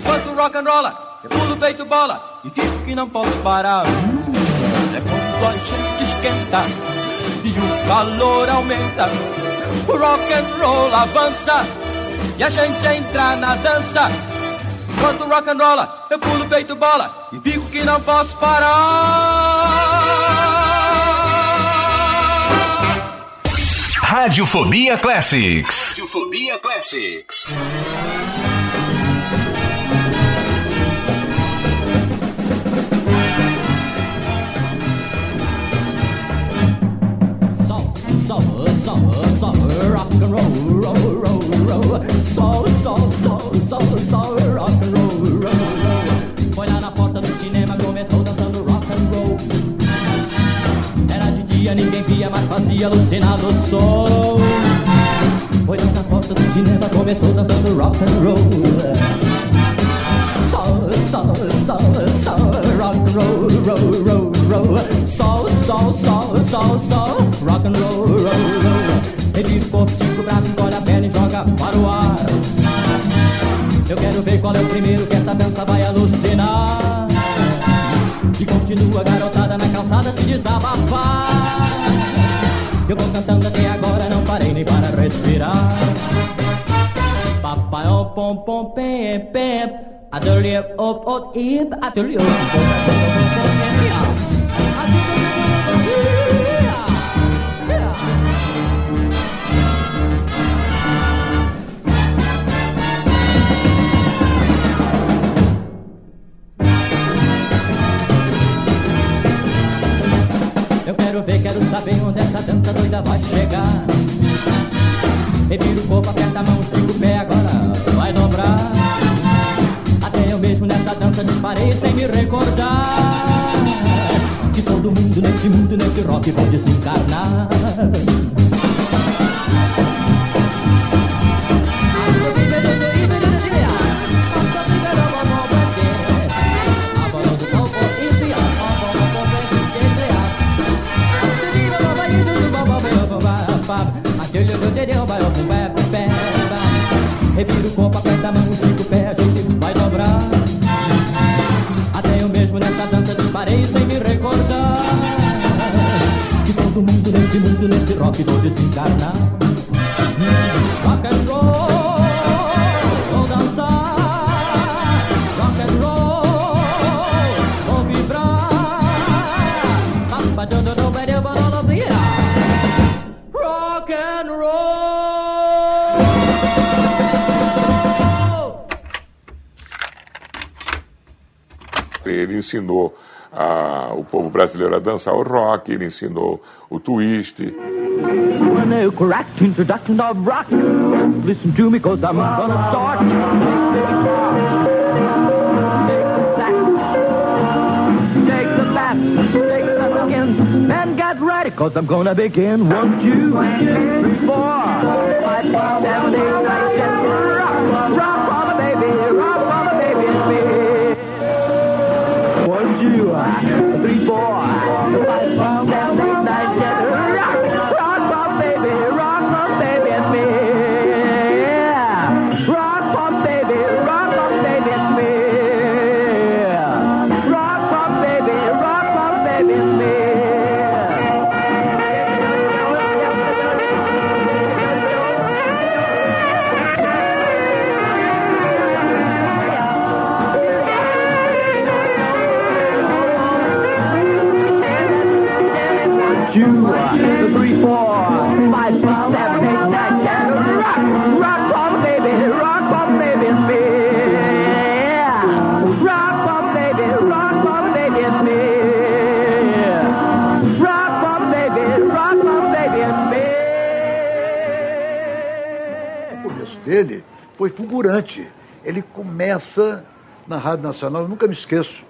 Quanto rock and rolla, eu pulo peito bola e fico que não posso parar. É quando a gente esquenta e o calor aumenta. Rock and roll avança e a gente entra na dança. Quanto rock and rolla, eu pulo peito bola e fico que não posso parar. Radiofobia Classics. Radiofobia Classics. Soul, soul, soul, soul, rock and roll, roll, roll, roll. Soul, soul, soul, soul, soul, rock and roll, roll, roll. Foi lá na porta do cinema, começou dançando Dia, ninguém via, mas fazia alucinar do sol. Foi na porta do cinema, começou dançando rock and roll. Soul, soul, soul, soul, rock and roll, roll, roll, roll. Soul, soul, soul, soul, soul, rock and roll, roll, roll. O corpo, estica o braço, encolhe a perna e joga para o ar. Eu quero ver qual é o primeiro que essa dança vai alucinar. E continua garotada na calçada se desabafar. Eu vou cantando até agora, não parei nem para respirar. Papai, oh, pom, pom, pem, pem. Adorei, op, op, ip, adorei, op, op, Eu dança doida vai chegar. Revira o corpo, aperta a mão, estica o pé, agora vai dobrar. Até eu mesmo nessa dança disparei sem me recordar. Que sou do mundo, nesse mundo, nesse rock vou desencarnar. Revira o corpo, aperta a mão, estica o pé, a gente vai dobrar. Até eu mesmo nessa dança disparei sem me recordar. Que sou do mundo, nesse mundo, nesse rock vou desencarnar. Ensinou a- o povo brasileiro a dançar o rock, ele ensinou o twist. Rock. And get ready, cause I'm gonna begin. One, two, three, four, five, six, seven, eight, nine, ten. Rock, rock the baby, rock you. Fulgurante. Ele começa na Rádio Nacional, eu nunca me esqueço.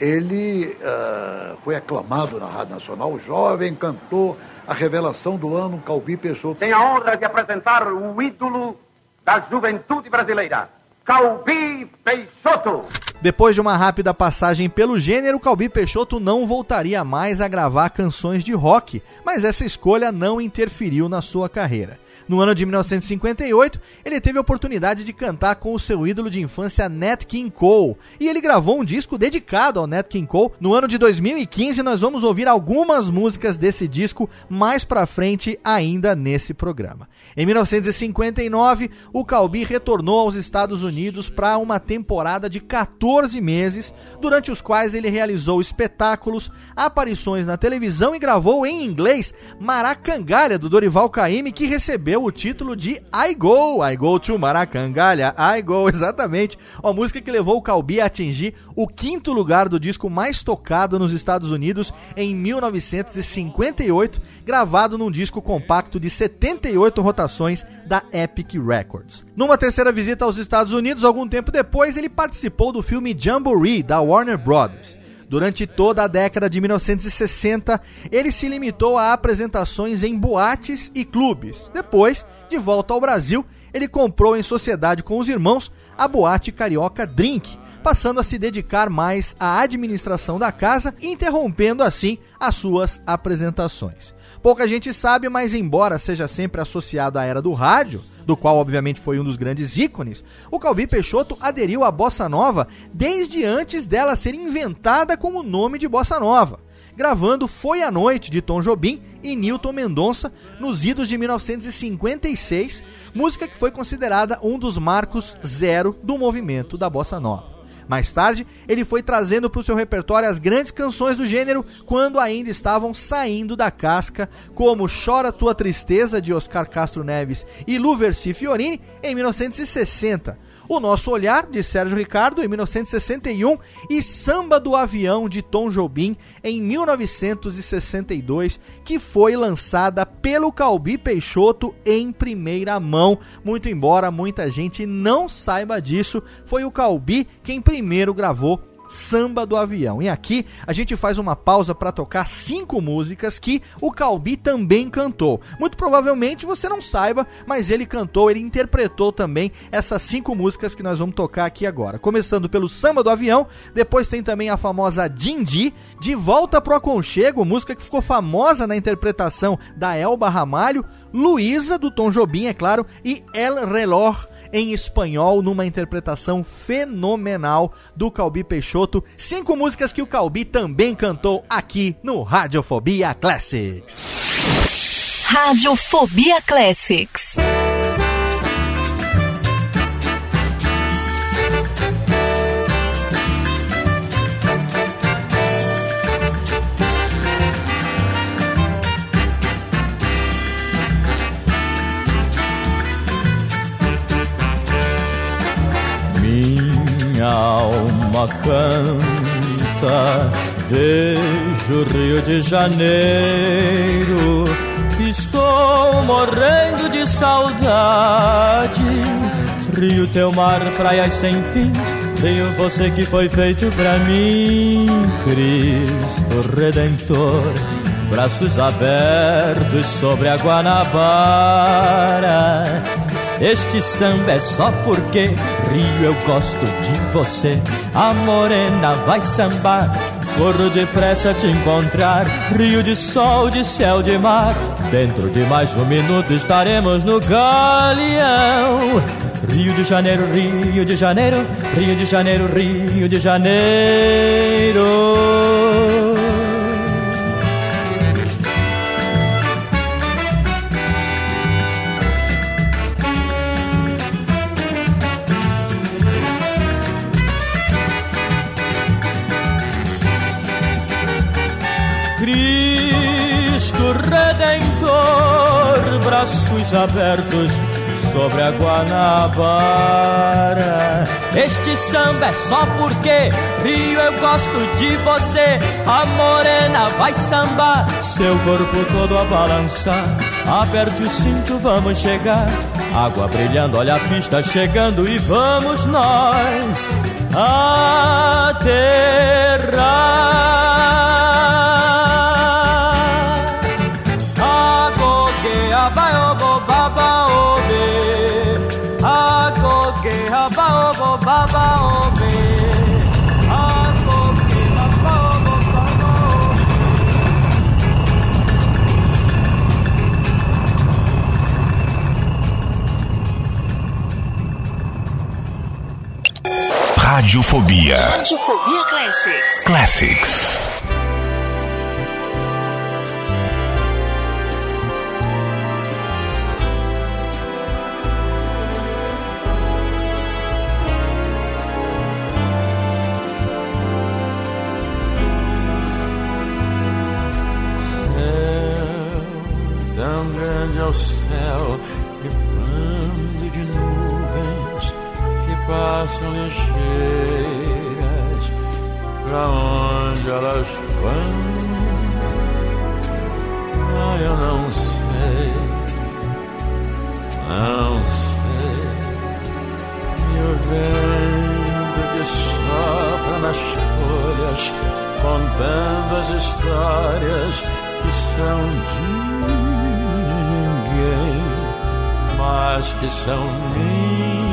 Ele ah, foi aclamado na Rádio Nacional, jovem cantor, a revelação do ano, Calbi Peixoto. Tenho a honra de apresentar o ídolo da juventude brasileira, Calbi Peixoto. Depois de uma rápida passagem pelo gênero, Calbi Peixoto não voltaria mais a gravar canções de rock, mas essa escolha não interferiu na sua carreira. No ano de 1958, ele teve a oportunidade de cantar com o seu ídolo de infância Nat King Cole, e ele gravou um disco dedicado ao Nat King Cole. No ano de 2015, nós vamos ouvir algumas músicas desse disco mais pra frente ainda nesse programa. Em 1959, o Calbi retornou aos Estados Unidos para uma temporada de 14 meses, durante os quais ele realizou espetáculos, aparições na televisão e gravou em inglês Maracangalha do Dorival Caymmi, que recebeu o título de I Go, I Go to Maracangalha, I Go, exatamente, uma música que levou o Calbi a atingir o quinto lugar do disco mais tocado nos Estados Unidos em 1958, gravado num disco compacto de 78 rotações da Epic Records. Numa terceira visita aos Estados Unidos, algum tempo depois, ele participou do filme Jamboree da Warner Brothers. Durante toda a década de 1960, ele se limitou a apresentações em boates e clubes. Depois, de volta ao Brasil, ele comprou em sociedade com os irmãos a boate carioca Drink, passando a se dedicar mais à administração da casa, interrompendo assim as suas apresentações. Pouca gente sabe, mas embora seja sempre associado à era do rádio, do qual obviamente foi um dos grandes ícones, o Calbi Peixoto aderiu à bossa nova desde antes dela ser inventada com o nome de bossa nova, gravando Foi a Noite de Tom Jobim e Newton Mendonça nos idos de 1956, música que foi considerada um dos marcos zero do movimento da bossa nova. Mais tarde, ele foi trazendo para o seu repertório as grandes canções do gênero quando ainda estavam saindo da casca, como Chora Tua Tristeza de Oscar Castro Neves e Luversi Fiorini em 1960. O Nosso Olhar, de Sérgio Ricardo, em 1961, e Samba do Avião, de Tom Jobim, em 1962, que foi lançada pelo Calbi Peixoto em primeira mão. Muito embora muita gente não saiba disso, foi o Calbi quem primeiro gravou Samba do Avião. E aqui a gente faz uma pausa para tocar cinco músicas que o Calbi também cantou. Muito provavelmente você não saiba, mas ele cantou, ele interpretou também essas cinco músicas que nós vamos tocar aqui agora. Começando pelo Samba do Avião, depois tem também a famosa Dindi, De Volta pro Aconchego, música que ficou famosa na interpretação da Elba Ramalho, Luísa do Tom Jobim, é claro, e El Reloj em espanhol, numa interpretação fenomenal do Calbi Peixoto. Cinco músicas que o Calbi também cantou aqui no Radiofobia Classics. Radiofobia Classics. Minha alma canta, vejo Rio de Janeiro, estou morrendo de saudade. Rio, teu mar, praias sem fim, Rio, você que foi feito pra mim, Cristo Redentor. Braços abertos sobre a Guanabara este samba é só porque Rio eu gosto de você. A morena vai sambar. Corro depressa te encontrar. Rio de sol, de céu, de mar. Dentro de mais um minuto estaremos no galeão. Rio de Janeiro, Rio de Janeiro, Rio de Janeiro, Rio de Janeiro. Braços abertos sobre a Guanabara. Este samba é só porque Rio eu gosto de você. A morena vai sambar, seu corpo todo a balançar. Aperte o cinto, vamos chegar. Água brilhando, olha a pista chegando e vamos nós aterrar. Radiofobia. Radiofobia Classics. Classics. céu, tão grande ao passam ligeiras, pra onde elas vão? Ah, eu não sei, não sei. E o vento que sopra nas folhas, contando as histórias que são de ninguém, mas que são minhas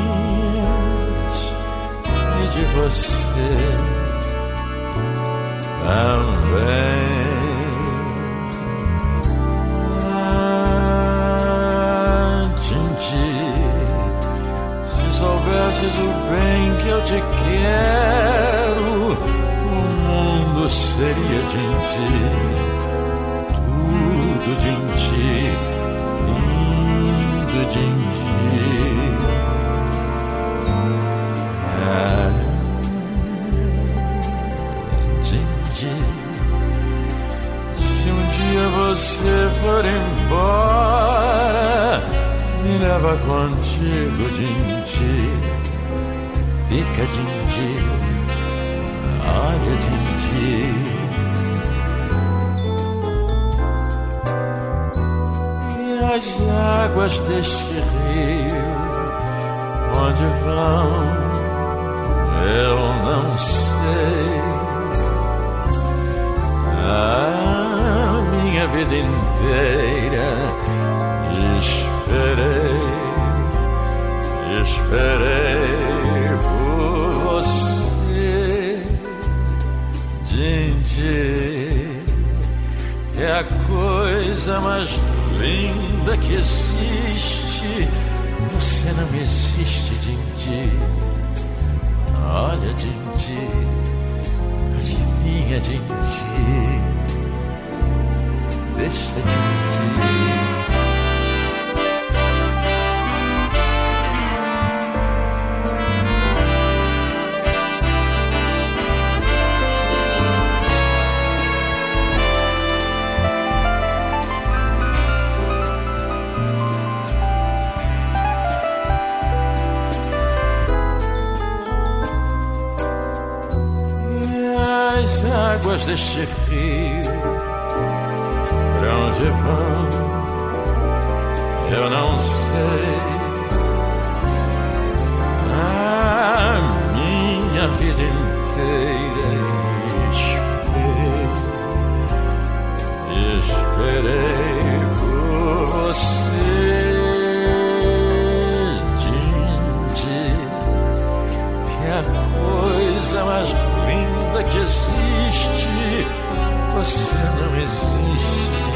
de você também. Tindi, se soubesses o bem que eu te quero, o mundo seria Tindi tudo de ti, lindo de ti. Ah, Se um dia você for embora, me leva contigo, Dindi. Fica, Dindi, olha, Dindi. as águas deste rio, onde vão, eu não sei. A minha vida inteira esperei, esperei por você, que é a coisa mais linda que existe. Você não existe, Dindi. Olha, Dindi. Adivinha, Dindi. Deixa, Dindi. E as águas deste rio, eu não sei. A minha vida inteira esperei, esperei por você, Dindi que a coisa mais linda que existe. Você não existe,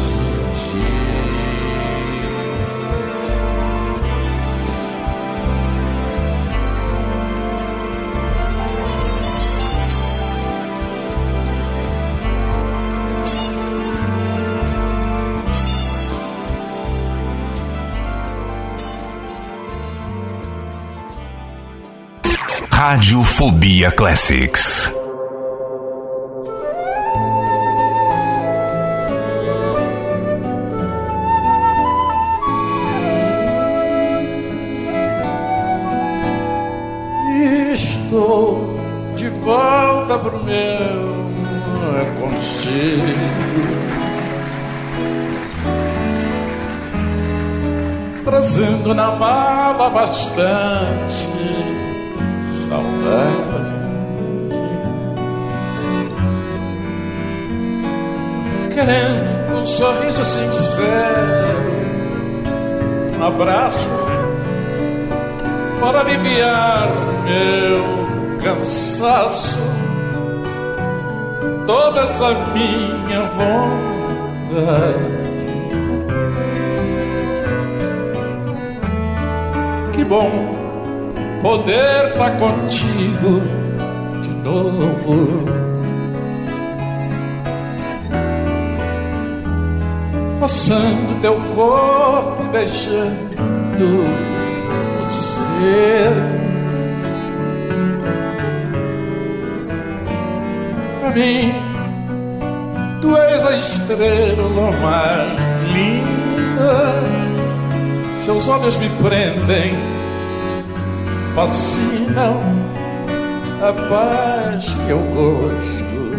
Radiofobia Classics. Estou de volta pro meu conselho. Trazendo na mala bastante sincero, um abraço para aliviar meu cansaço, toda essa minha vontade. Que bom poder estar contigo de novo. Roçando teu corpo, beijando você. Pra mim, tu és a estrela mais linda. Seus olhos me prendem, fascinam a paz que eu gosto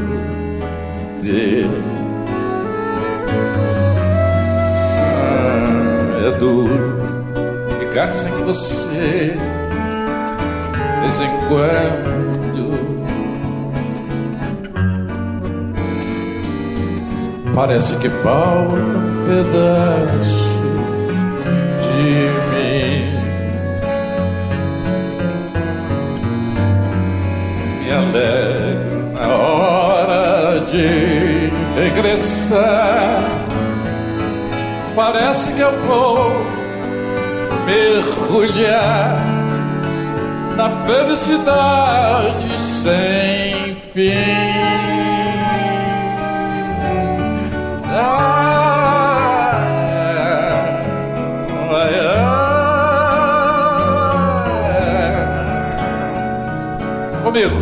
de ter. É duro ficar sem você de vez em quando. Parece que falta um pedaço de mim. Me alegro na hora de regressar. Parece que eu vou mergulhar na felicidade sem fim. Comigo.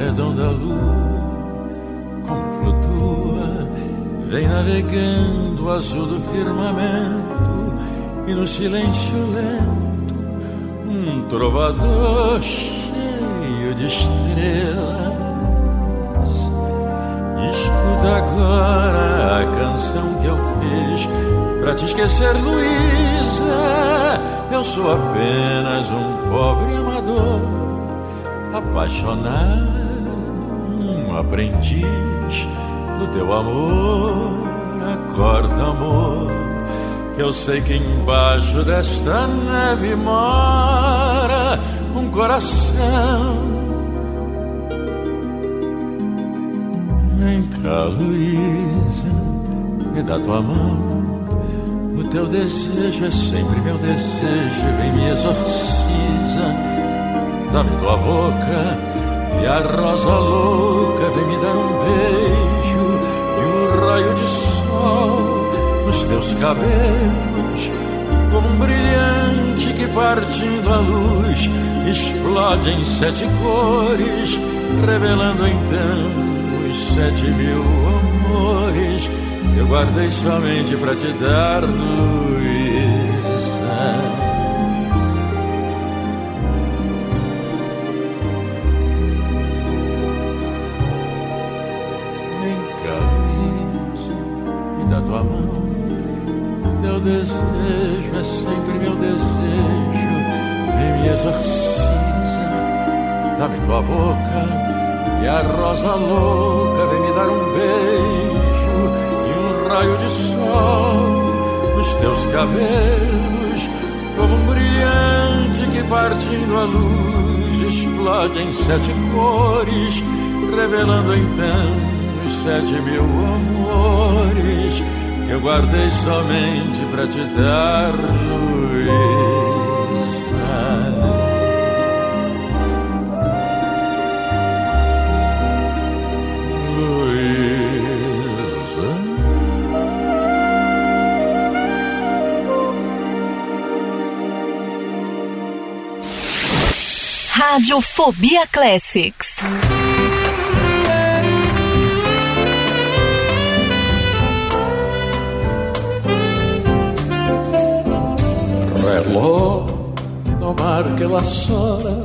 Redonda lua, como flutua, vem navegando azul do firmamento, e no silêncio lento, um trovador cheio de estrelas. Escuta agora a canção que eu fiz pra te esquecer, Luísa. Eu sou apenas um pobre amador, apaixonado, aprendiz do teu amor. Acorda, amor, que eu sei que embaixo desta neve mora um coração. Vem cá, Luísa, me dá tua mão. O teu desejo é sempre meu desejo, vem me exorciza. Dá-me tua boca e a rosa louca vem me dar um beijo e um raio de sol nos teus cabelos, como um brilhante que partindo a luz explode em sete cores revelando então os sete mil amores que eu guardei somente para te dar, Luísa. Boca. E a rosa louca vem me dar um beijo e um raio de sol nos teus cabelos, como um brilhante que partindo a luz explode em sete cores, revelando então os sete mil amores que eu guardei somente para te dar, Luísa. Radiofobia Classics. reloj no marque las horas,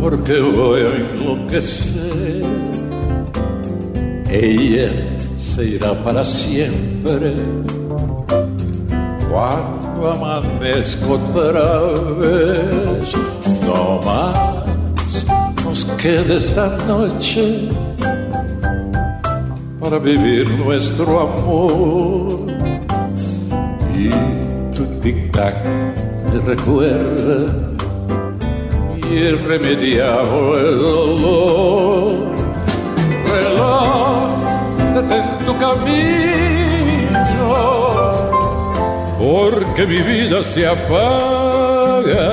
porque voy a enloquecer. Ella se irá para siempre cuando amanezca otra vez. No más nos queda esta noche para vivir nuestro amor y tu tic-tac me recuerda mi irremediable dolor. Reloj, detén tu camino, porque mi vida se apaga.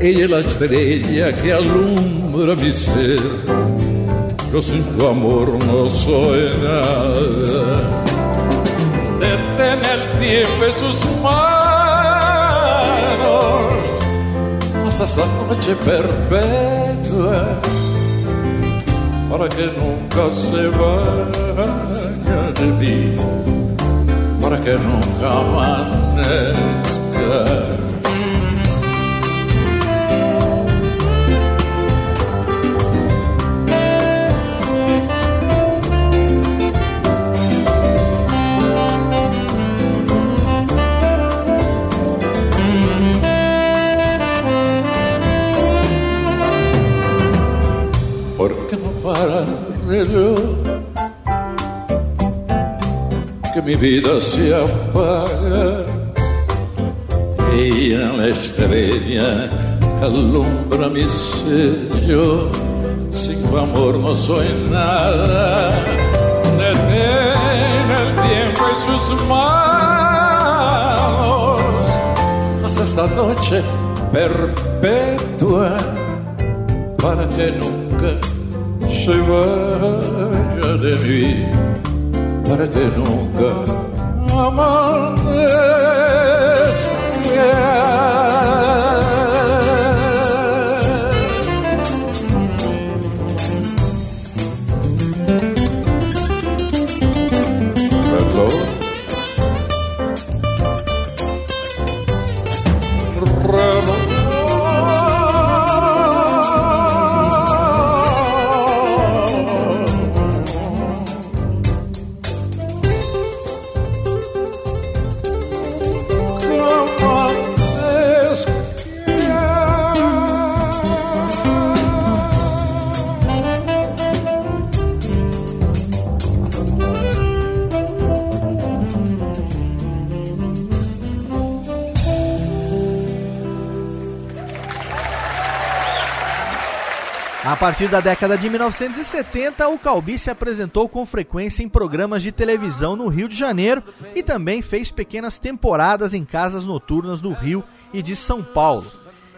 Ella es la estrella que alumbra mi ser, yo sin tu amor no soy nada. Detén el tiempo en sus manos, hasta esta noche perpetua, para que nunca se vaya de mí, para que nunca amanezca. ¿Por mi vida se apaga. Ella la estrella alumbra mi sello. Sin tu amor no soy nada. Detén el tiempo en sus manos. Hasta esta noche perpetua para que nunca se vaya de mí, para que nunca amanezca. Partir da década de 1970, o Calbi se apresentou com frequência em programas de televisão no Rio de Janeiro e também fez pequenas temporadas em casas noturnas do Rio e de São Paulo.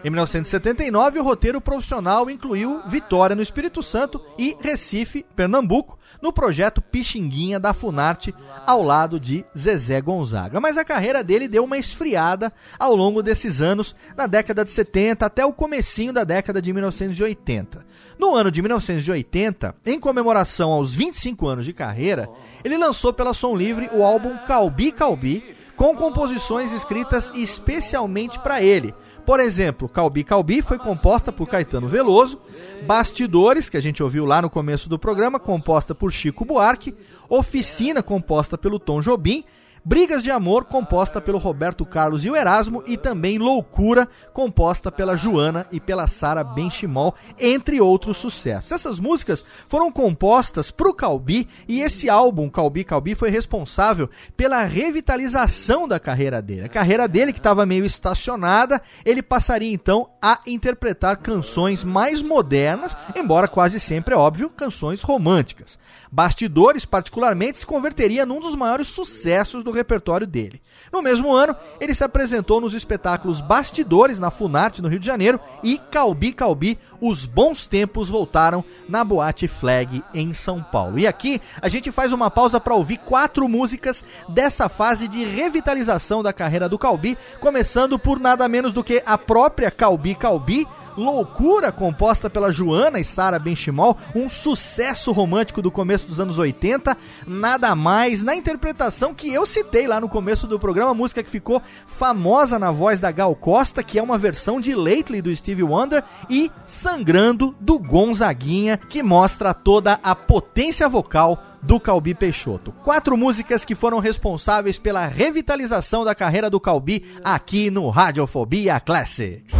Em 1979, o roteiro profissional incluiu Vitória no Espírito Santo e Recife, Pernambuco, no projeto Pixinguinha da Funarte, ao lado de Zezé Gonzaga. Mas a carreira dele deu uma esfriada ao longo desses anos, na década de 70 até o comecinho da década de 1980. No ano de 1980, em comemoração aos 25 anos de carreira, ele lançou pela Som Livre o álbum Calbi Calbi, com composições escritas especialmente para ele, por exemplo, Calbi Calbi foi composta por Caetano Veloso, Bastidores, que a gente ouviu lá no começo do programa, composta por Chico Buarque, Oficina, composta pelo Tom Jobim, Brigas de Amor, composta pelo Roberto Carlos e o Erasmo, e também Loucura, composta pela Joana e pela Sara Benchimol, entre outros sucessos. Essas músicas foram compostas para o Calbi e esse álbum, Calbi Calbi, foi responsável pela revitalização da carreira dele. A carreira dele, que estava meio estacionada, ele passaria então a interpretar canções mais modernas, embora quase sempre, é óbvio, canções românticas. Bastidores, particularmente, se converteria num dos maiores sucessos do repertório dele. No mesmo ano, ele se apresentou nos espetáculos Bastidores na Funarte, no Rio de Janeiro, e Calbi Calbi, Os Bons Tempos voltaram na Boate Flag em São Paulo. E aqui a gente faz uma pausa para ouvir quatro músicas dessa fase de revitalização da carreira do Calbi, começando por nada menos do que a própria Calbi Calbi, Loucura, composta pela Joana e Sara Benchimol, um sucesso romântico do começo dos anos 80, nada mais na interpretação que eu citei lá no começo do programa, música que ficou famosa na voz da Gal Costa, que é uma versão de Lately do Stevie Wonder, e Sangrando do Gonzaguinha, que mostra toda a potência vocal do Calbi Peixoto. Quatro músicas que foram responsáveis pela revitalização da carreira do Calbi aqui no Radiofobia Classics.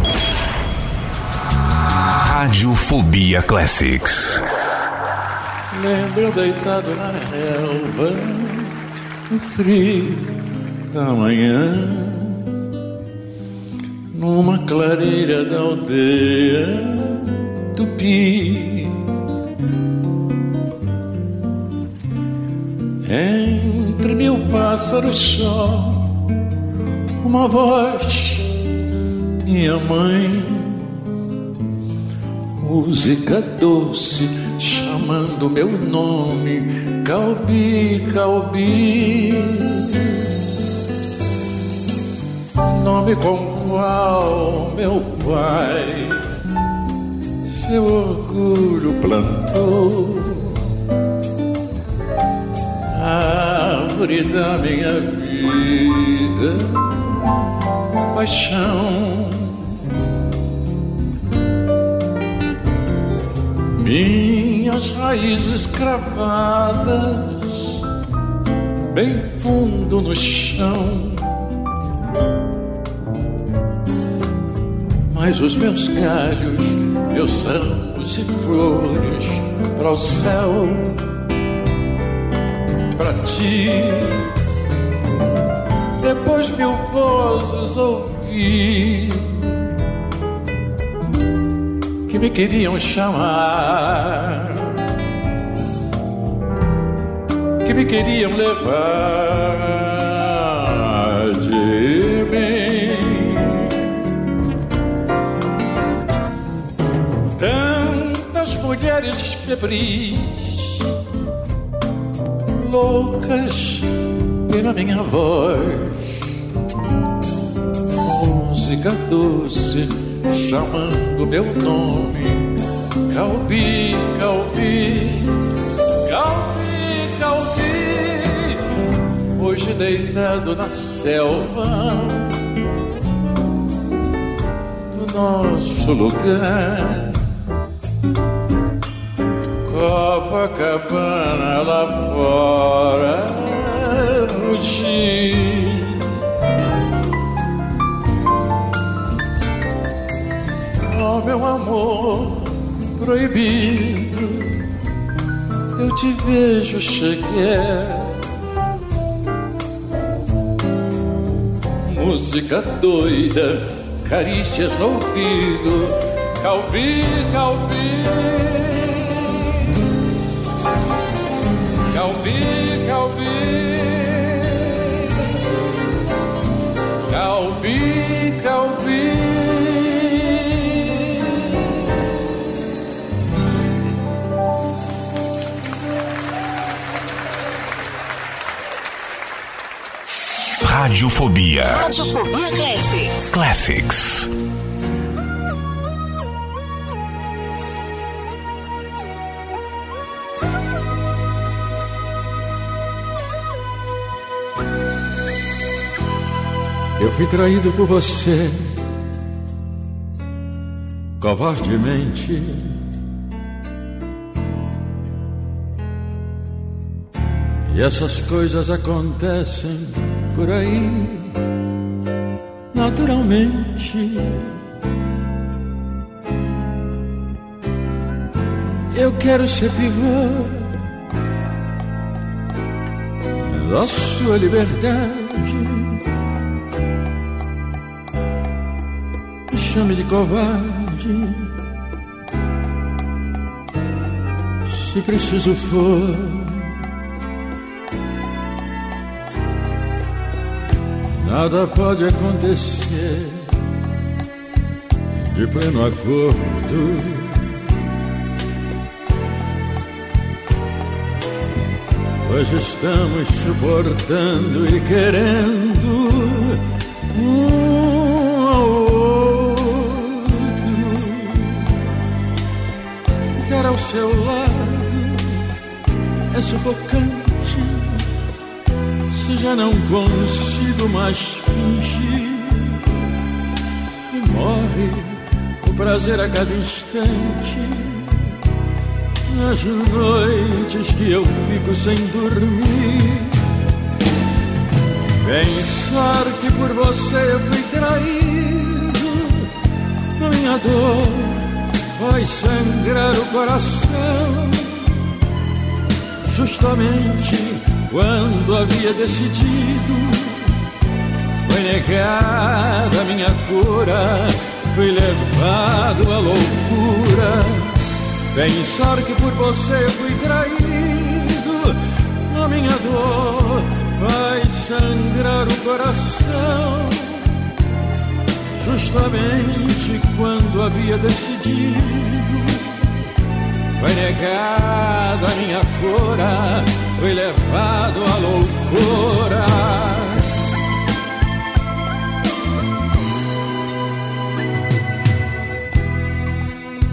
Radiofobia Classics. Lembro deitado na relva, no frio da manhã, numa clareira da aldeia tupi. Entre mil pássaros só, uma voz, minha mãe música doce chamando meu nome, Calbi, Calbi. Nome com qual meu pai seu orgulho plantou, árvore da minha vida, paixão minhas raízes cravadas bem fundo no chão. Mas os meus galhos, meus ramos e flores para o céu, para ti. Depois mil vozes ouvi que me queriam chamar, que me queriam levar de mim. Tantas mulheres febris, loucas pela minha voz, música doce chamando meu nome. Calbi, Calbi, Calbi, Calbi. Hoje deitado na selva do nosso lugar. Copacabana lá fora. Oh, meu amor proibido, eu te vejo chegar. Música doida, carícias no ouvido, Calbi, Calbi. Radiofobia. Radiofobia Classics. Classics. Eu fui traído por você, covardemente. E essas coisas acontecem por aí, naturalmente. Eu quero ser pivô da sua liberdade. Me chame de covarde, se preciso for. Nada pode acontecer de pleno acordo. Pois estamos suportando e querendo um ao outro. Ficar ao seu lado é sufocante já não consigo mais fingir. E morre o prazer a cada instante. Nas noites que eu fico sem dormir. Pensar que por você eu fui traído. A minha dor vai sangrar o coração. Justamente quando havia decidido. Foi negada a minha cura, fui levado à loucura. Pensar que por você fui traído, a minha dor vai sangrar o coração. Justamente quando havia decidido, foi negada a minha cura fui levado à loucura.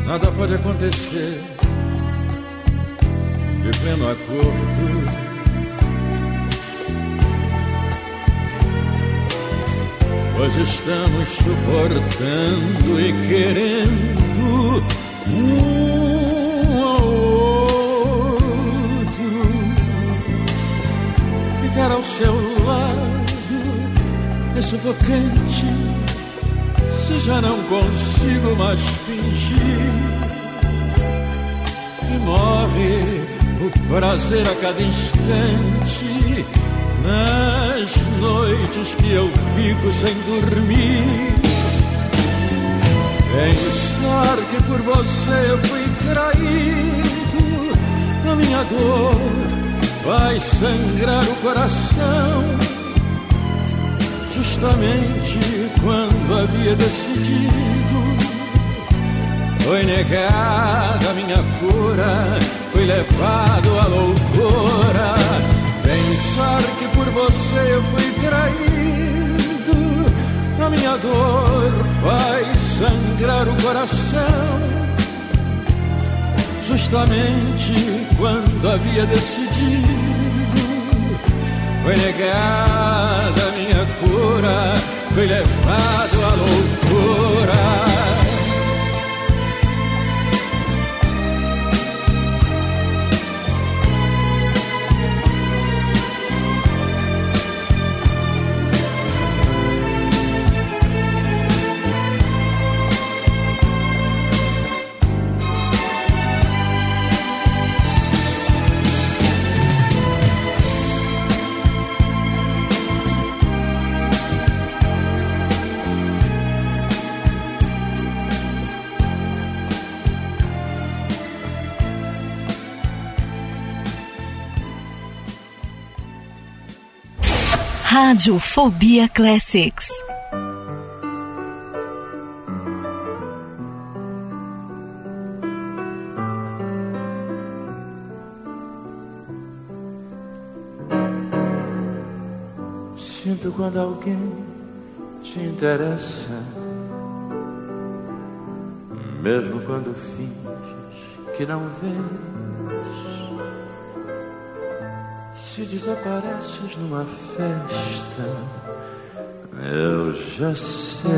Nada pode acontecer de pleno acordo. Pois estamos suportando e querendo ao seu lado é sufocante se já não consigo mais fingir. E morre o prazer a cada instante nas noites que eu fico sem dormir. Pensar que por você eu fui traído a minha dor vai sangrar o coração. Justamente quando havia decidido, foi negada a minha cura, fui levado à loucura. Pensar que por você eu fui traído, a minha dor vai sangrar o coração justamente quando havia decidido. Foi negada a minha cura, fui levado à loucura. Rádio Fobia Classics. Sinto quando alguém te interessa, mesmo quando finges que não vês. Se desapareces numa festa, eu já sei.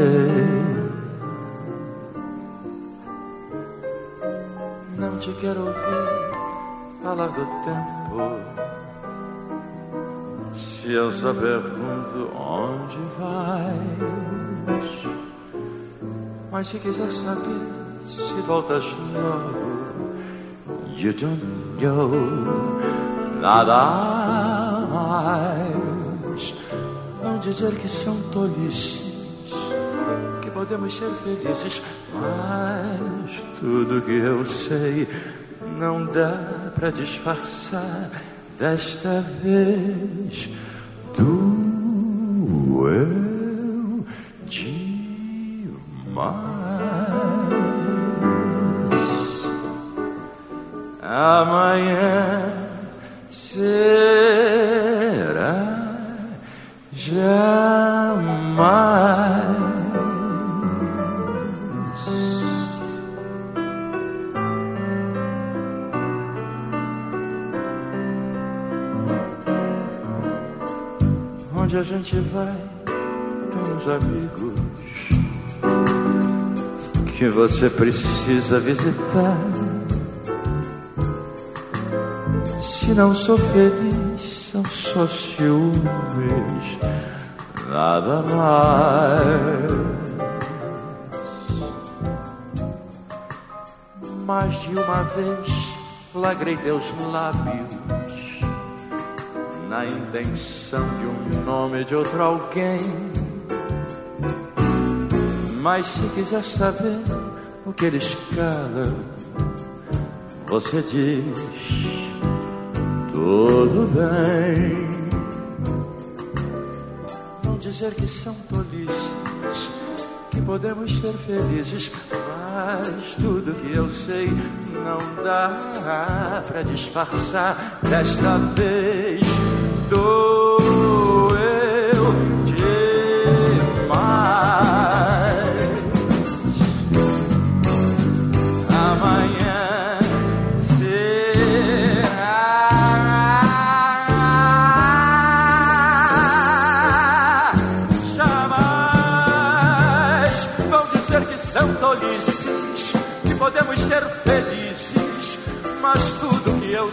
Não te quero ouvir do tempo. Se eu só pergunto onde vais, mas se quiser saber se voltas logo, you don't know nada mais. Vão dizer que são tolices, que podemos ser felizes, mas tudo que eu sei não dá pra disfarçar desta vez. Doeu você precisa visitar. Se não sou feliz, são só ciúmes, nada mais. Mais de uma vez flagrei teus lábios na intenção de um nome de outro alguém. Mas se quiser saber que eles calam, você diz tudo bem. Vão dizer que são tolices, que podemos ser felizes, mas tudo que eu sei não dá pra disfarçar. Desta vez doeu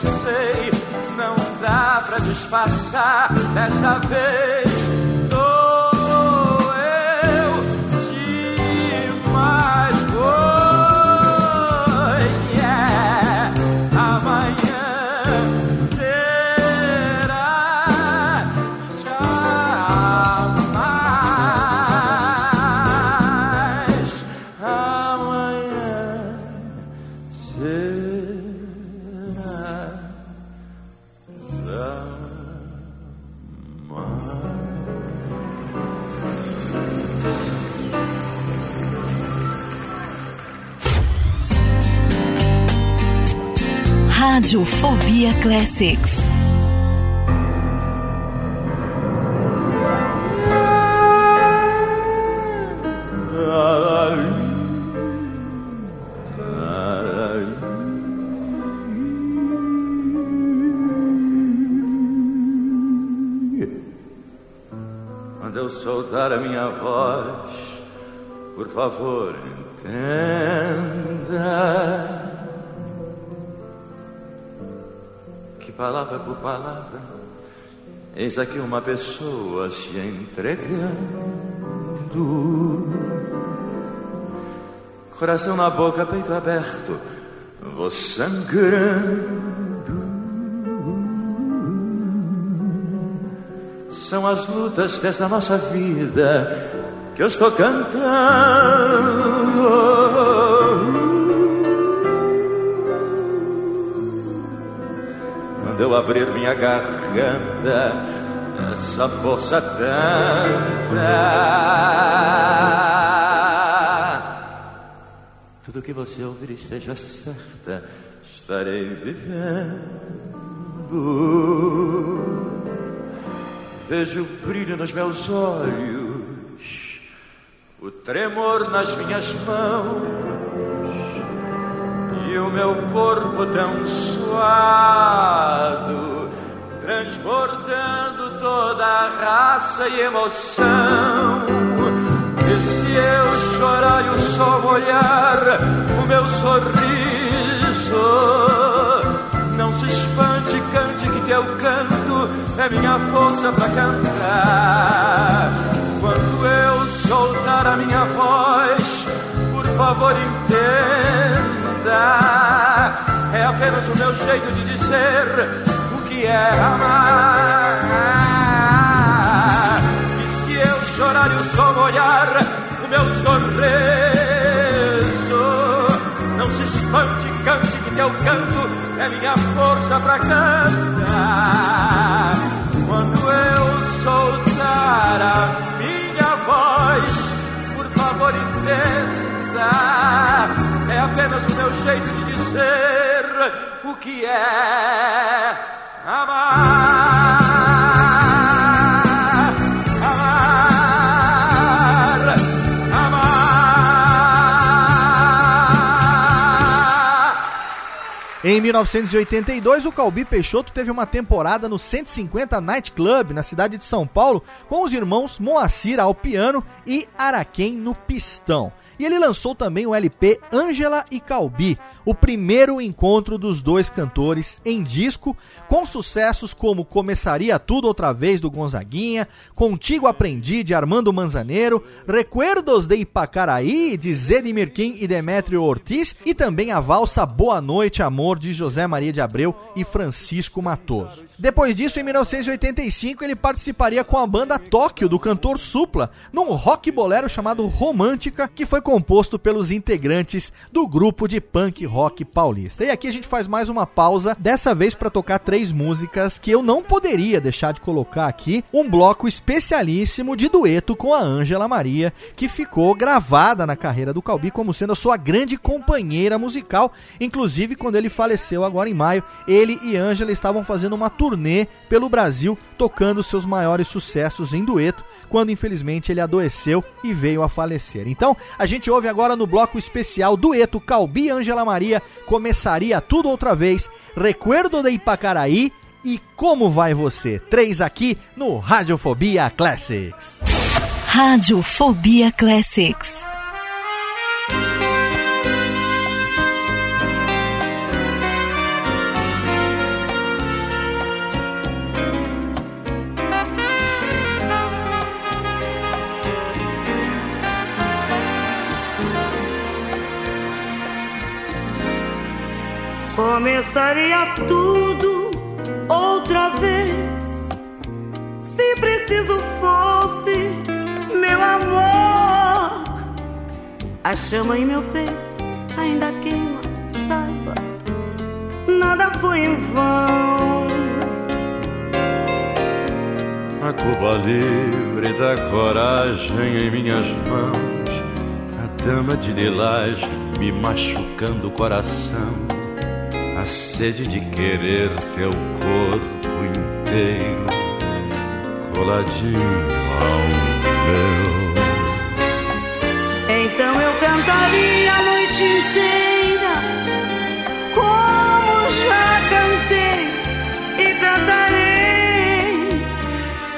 sei não dá pra disfarçar. Desta vez Fobia Classics. Palavra eis aqui uma pessoa se entregando. Coração na boca, peito aberto, vou sangrando. São as lutas dessa nossa vida que eu estou cantando. Quando eu abrir minha garganta, essa força tanta. Tudo que você ouvir esteja certa, estarei vivendo. vejo o brilho nos meus olhos, o tremor nas minhas mãos e o meu corpo tão suado, transbordando toda a raça e emoção. E se eu chorar e o sol molhar o meu sorriso, não se espante, cante que teu canto é minha força para cantar. Quando eu soltar a minha voz, por favor entenda. É apenas o meu jeito de dizer o que é amar. E se eu chorar e o sol molhar o meu sorriso, não se espante, cante que teu canto é minha força para cantar. Quando eu soltar a minha voz, por favor entenda. É apenas o meu jeito de dizer o que é amar. Em 1982, o Calbi Peixoto teve uma temporada no 150 Night Club, na cidade de São Paulo, com os irmãos Moacir ao piano e Araquém no pistão. E ele lançou também o LP Ângela e Calbi, o primeiro encontro dos dois cantores em disco, com sucessos como Começaria Tudo Outra Vez do Gonzaguinha, Contigo Aprendi de Armando Manzaneiro, Recuerdos de Ipacaraí de Zé Mirquim e Demétrio Ortiz e também a valsa Boa Noite Amor de José Maria de Abreu e Francisco Matoso. Depois disso, em 1985, ele participaria com a banda Tóquio do cantor Supla, num rock bolero chamado Romântica, que foi composto pelos integrantes do grupo de punk rock paulista. E aqui a gente faz mais uma pausa, dessa vez para tocar três músicas que eu não poderia deixar de colocar aqui, um bloco especialíssimo de dueto com a Ângela Maria, que ficou gravada na carreira do Calbi como sendo a sua grande companheira musical, inclusive quando ele faleceu agora em maio, ele e Ângela estavam fazendo uma turnê pelo Brasil, tocando seus maiores sucessos em dueto, quando infelizmente ele adoeceu e veio a falecer. Então, a gente ouve agora no bloco especial dueto Calbi e Ângela Maria, começaria tudo outra vez, Recuerdo de Ipacaraí e Como Vai Você? Três aqui no Radiofobia Classics. Radiofobia Classics. Começaria tudo outra vez, se preciso fosse, meu amor. A chama em meu peito ainda queima, saiba, nada foi em vão. A Cuba livre da coragem em minhas mãos, a dama de lilás me machucando o coração a sede de querer teu corpo inteiro coladinho ao meu. Então eu cantaria a noite inteira, como já cantei e cantarei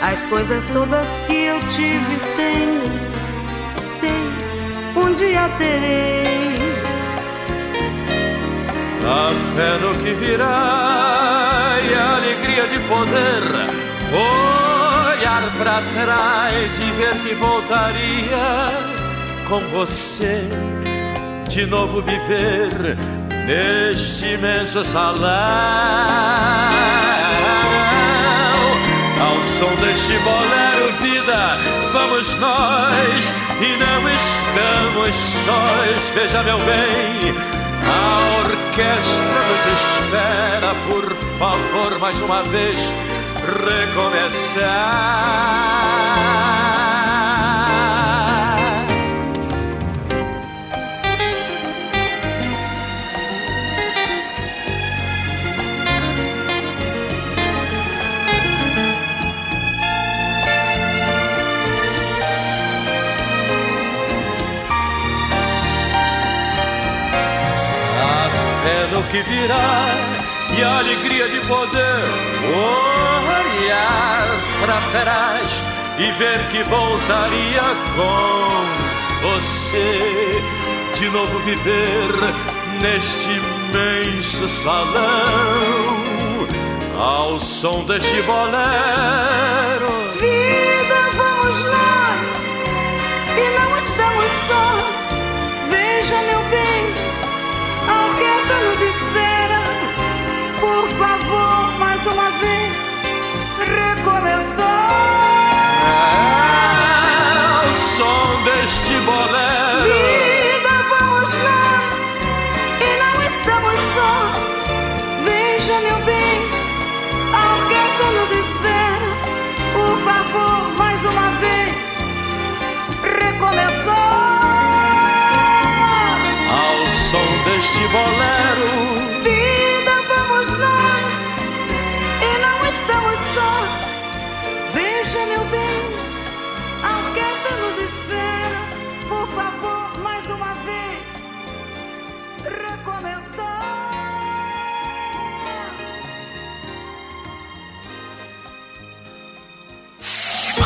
as coisas todas que eu tive tenho. Sei, um dia terei a fé no que virá e a alegria de poder olhar para trás e ver que voltaria com você de novo viver neste imenso salão. Ao som deste bolero vida vamos nós. E não estamos sós veja meu bem a orquestra nos espera, por favor, mais uma vez, recomeçar. Que virá e a alegria de poder olhar para trás e ver que voltaria com você de novo viver neste imenso salão ao som deste bolero. Vida, vamos nós e não estamos sós. Veja, meu bem, a orquestra nos espera. Por favor, mais uma vez, recomeçar. É o som deste bolero. Vida, vamos nós e não estamos sós. Veja, meu bem, a orquestra nos espera. Por favor, mais uma vez, recomeçar. Ao som deste bolero.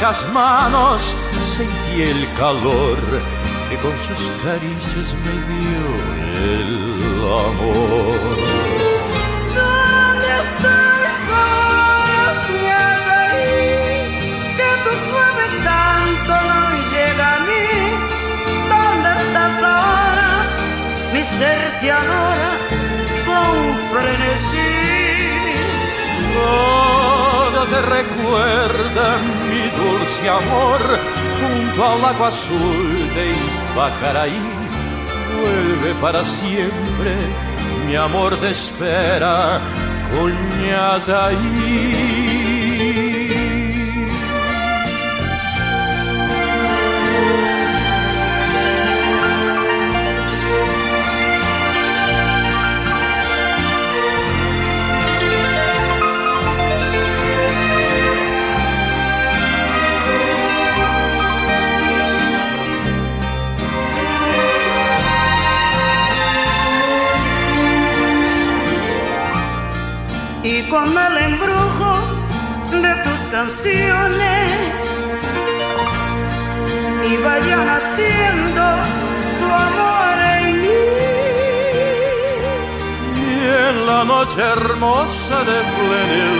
Blancas manos sentí el calor que con sus caricias me dio el amor. ¿Dónde estás ahora, mi Adaí? Que tu suave canto no llega a mí. ¿Dónde estás ahora? Mi ser te adora con frenesí. Todo te recuerda mi dulce amor junto al agua azul de Ipacaraí. Vuelve para siempre, mi amor te espera, Cuñataí. Con el embrujo de tus canciones iba ya naciendo tu amor en mí. Y en la noche hermosa de plenilunio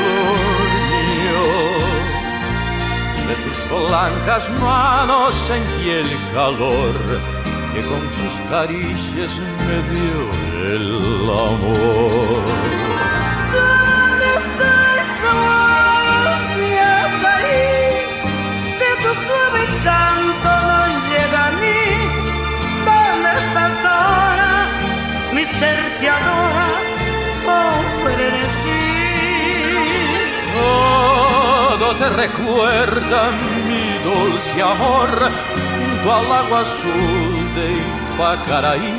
de tus blancas manos sentí el calor que con sus caricias me dio el amor. Te adora con frenesí. Todo te recuerda mi dulce amor junto al agua azul de Ipacaraí.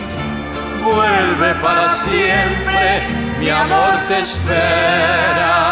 Vuelve para siempre mi amor te espera.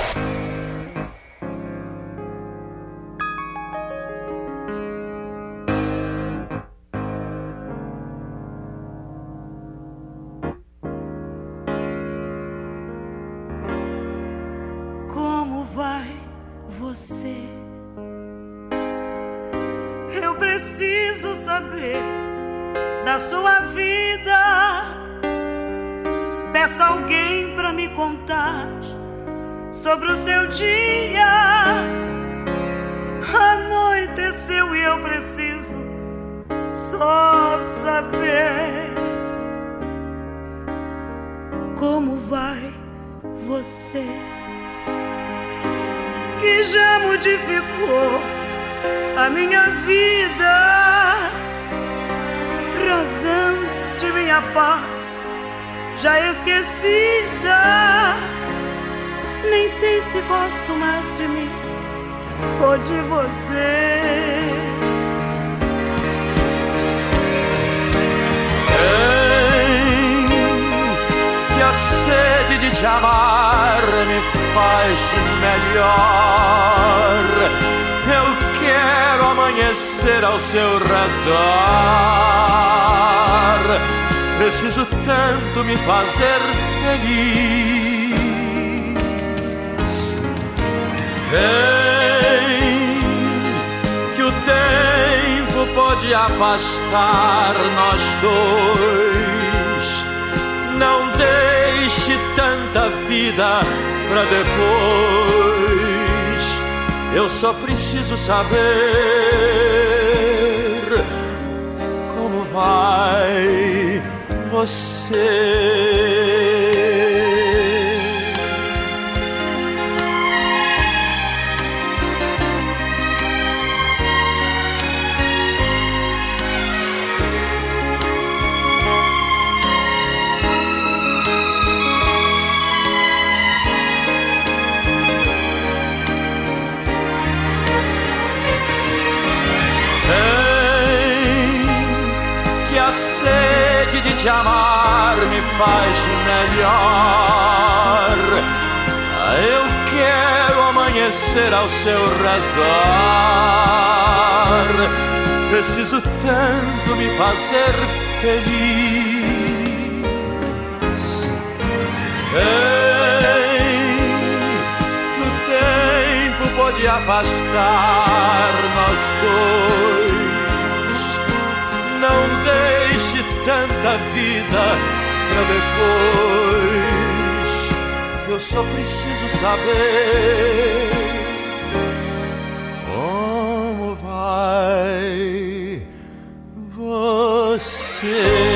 Saber amanhecer ao seu redor. Preciso tanto me fazer feliz. Vem, que o tempo pode afastar nós dois. Não deixe tanta vida pra depois. Eu só preciso saber vai você.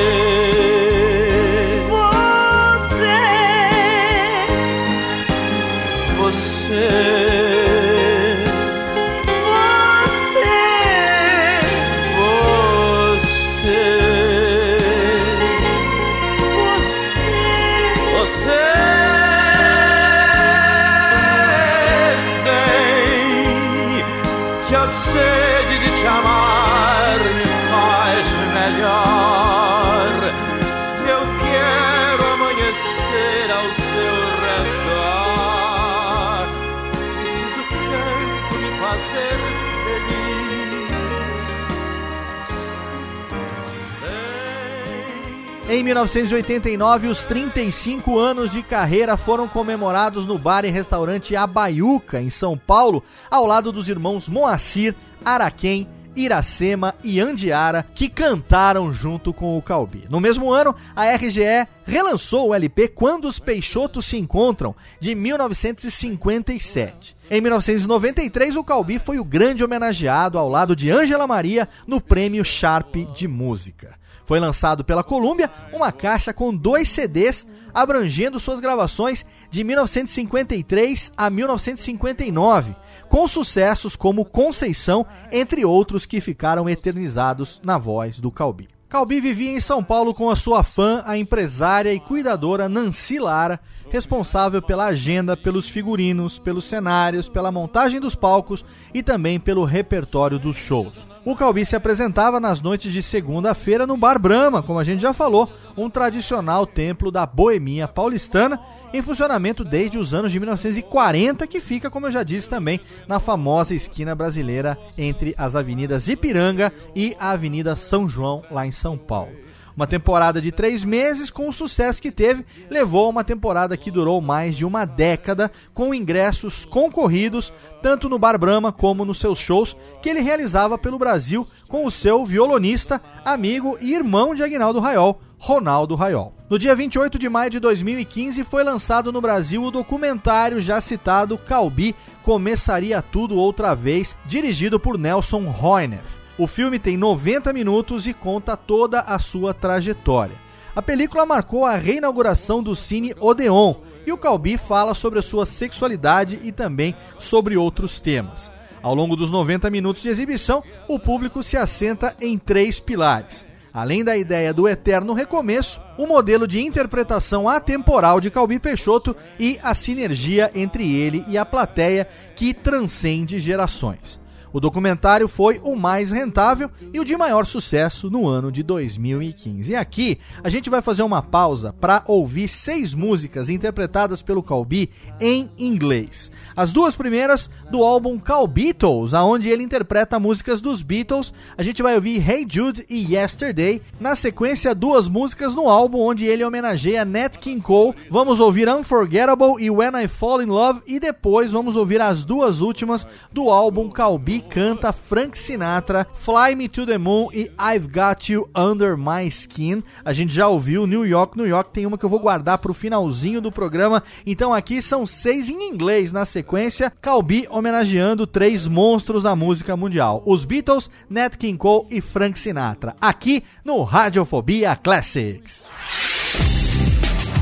1989, os 35 anos de carreira foram comemorados no bar e restaurante Abaiuca, em São Paulo, ao lado dos irmãos Moacir, Araquém, Iracema e Andiara, que cantaram junto com o Calbi. No mesmo ano, a RGE relançou o LP Quando os Peixotos se Encontram, de 1957. Em 1993, o Calbi foi o grande homenageado ao lado de Ângela Maria no Prêmio Sharp de Música. Foi lançado pela Columbia uma caixa com dois CDs abrangendo suas gravações de 1953 a 1959, com sucessos como Conceição, entre outros que ficaram eternizados na voz do Calbi. Calbi vivia em São Paulo com a sua fã, a empresária e cuidadora Nancy Lara, responsável pela agenda, pelos figurinos, pelos cenários, pela montagem dos palcos e também pelo repertório dos shows. O Calbi se apresentava nas noites de segunda-feira no Bar Brahma, como a gente já falou, um tradicional templo da boemia paulistana, em funcionamento desde os anos de 1940, que fica, como eu já disse também, na famosa esquina brasileira entre as avenidas Ipiranga e a Avenida São João, lá em São Paulo. Uma temporada de três meses, com o sucesso que teve, levou a uma temporada que durou mais de uma década, com ingressos concorridos, tanto no Bar Brahma como nos seus shows, que ele realizava pelo Brasil com o seu violonista, amigo e irmão de Aguinaldo Raiol, Ronaldo Raiol. No dia 28 de maio de 2015 foi lançado no Brasil o documentário já citado Calbi Começaria Tudo Outra Vez, dirigido por Nelson Roineff. O filme tem 90 minutos e conta toda a sua trajetória. A película marcou a reinauguração do Cine Odeon e o Calbi fala sobre a sua sexualidade e também sobre outros temas. Ao longo dos 90 minutos de exibição, o público se assenta em três pilares. Além da ideia do eterno recomeço, o modelo de interpretação atemporal de Calbi Peixoto e a sinergia entre ele e a plateia que transcende gerações. O documentário foi o mais rentável e o de maior sucesso no ano de 2015. E aqui a gente vai fazer uma pausa para ouvir seis músicas interpretadas pelo Calbi em inglês. As duas primeiras do álbum Cal Beatles, aonde ele interpreta músicas dos Beatles. A gente vai ouvir Hey Jude e Yesterday. Na sequência, duas músicas no álbum onde ele homenageia Nat King Cole. Vamos ouvir Unforgettable e When I Fall in Love e depois vamos ouvir as duas últimas do álbum Calbi canta Frank Sinatra, Fly Me to the Moon e I've Got You Under My Skin. A gente já ouviu New York, New York. Tem uma que eu vou guardar pro finalzinho do programa. Então aqui são seis em inglês na sequência. Calbi homenageando três monstros da música mundial: os Beatles, Nat King Cole e Frank Sinatra. Aqui no Radiofobia Classics.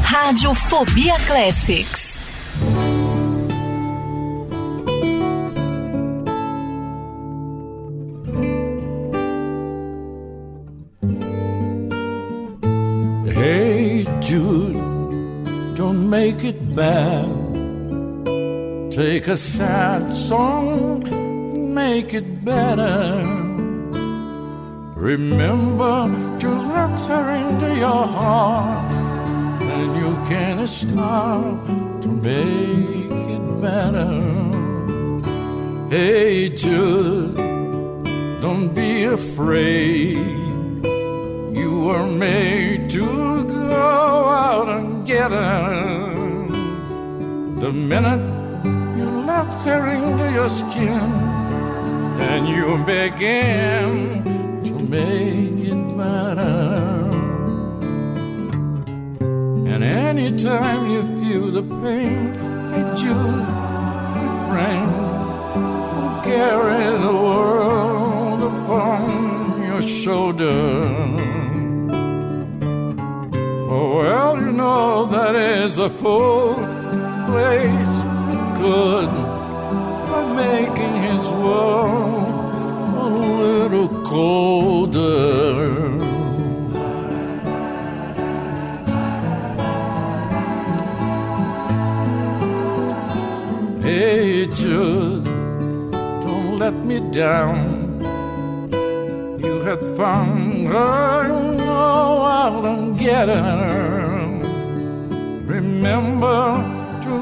Radiofobia Classics. Make it bad. Take a sad song, and make it better. Remember to let her into your heart, and you can start to make it better. Hey Jude, don't be afraid. You were made to go out and get her. The minute you left her into your skin, and you began to make it better. And anytime you feel the pain, it's you, my friend, who carry the world upon your shoulder. Oh, well, you know that is a full place good by making his world a little colder. Hey, Jude, don't let me down. You had found her, go out and get her. Remember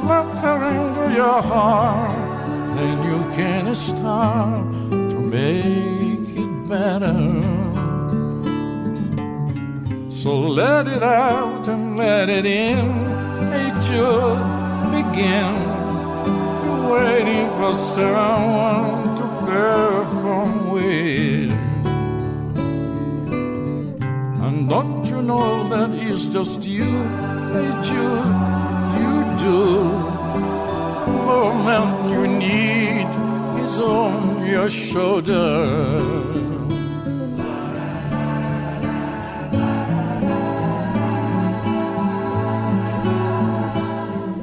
to let her into your heart, then you can start to make it better. So let it out and let it in. Hey, Jude, begin waiting for someone to perform with. And don't you know that it's just you, hey do. Oh, man, you need is on your shoulder.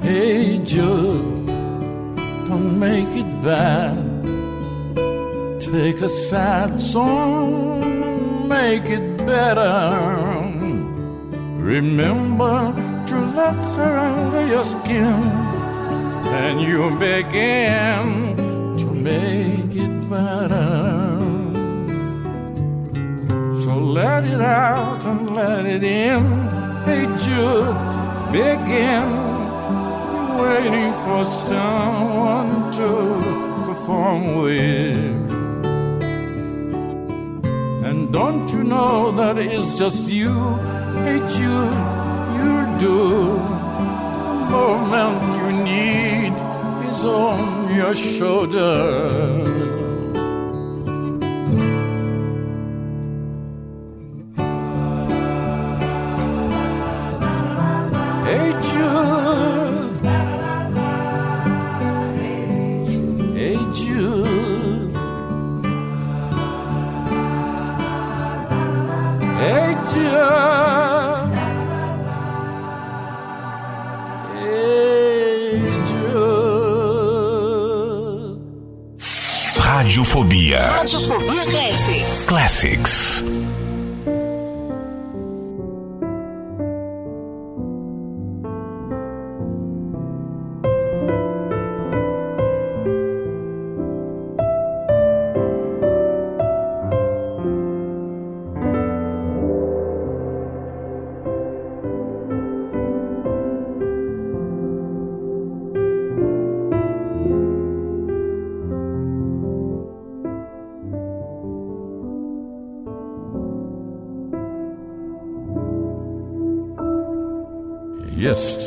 Hey Jude, don't make it bad. Take a sad song, make it better. Remember let her under your skin, and you begin to make it better. So let it out and let it in. Hey Jude, begin waiting for someone to perform with. And don't you know that it's just you, Jude, you do. The moment you need is on your shoulder. Classics.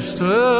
Yesterday.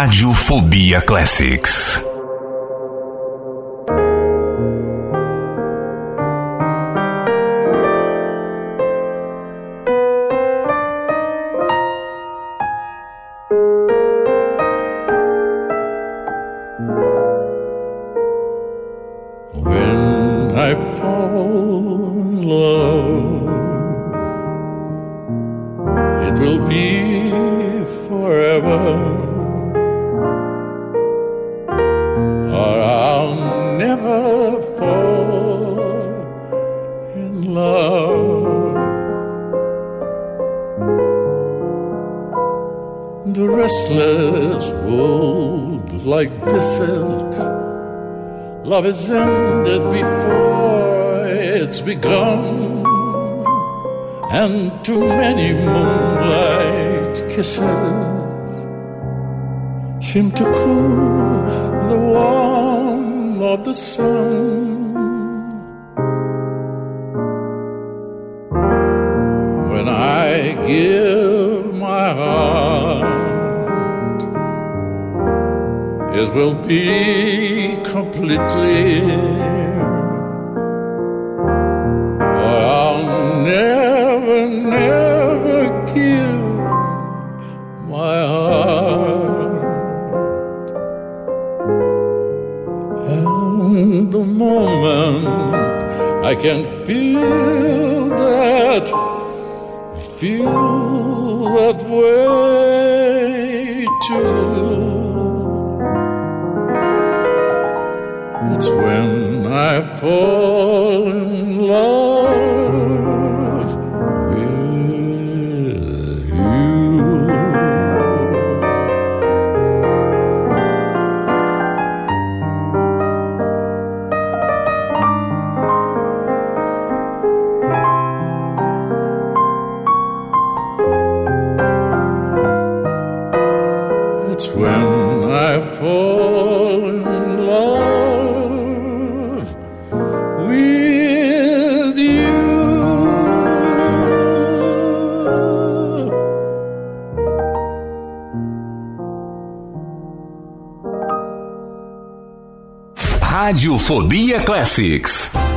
Radiofobia Classics. Is ended before it's begun, and too many moonlight kisses seem to Radiofobia Classics.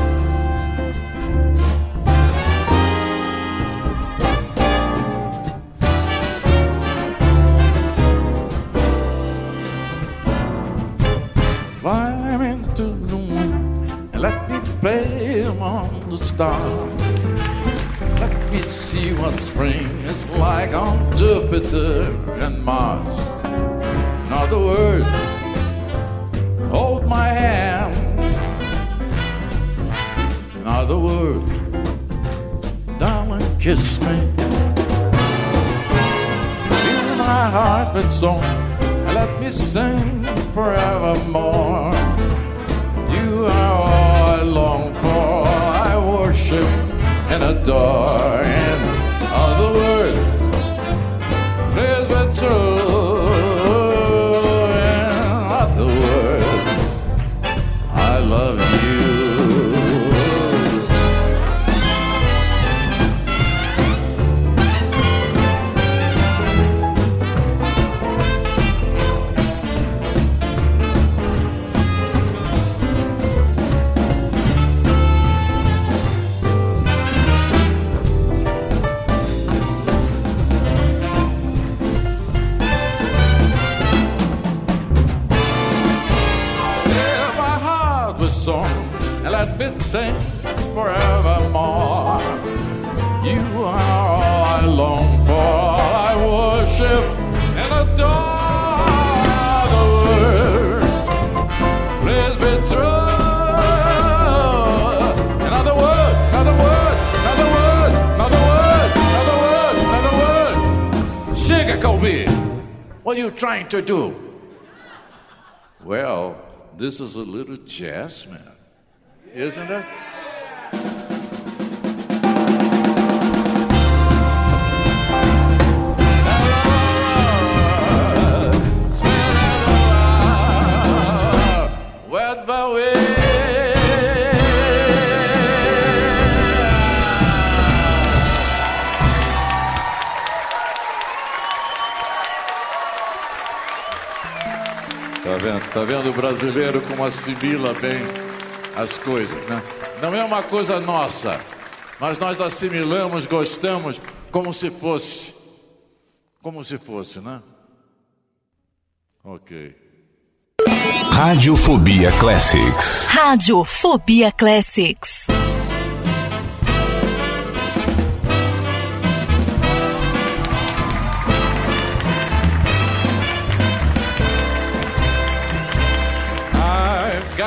Brasileiro como assimila bem as coisas, né? Não é uma coisa nossa, mas nós assimilamos, gostamos como se fosse. Como se fosse, né? Ok. Radiofobia Classics. Radiofobia Classics.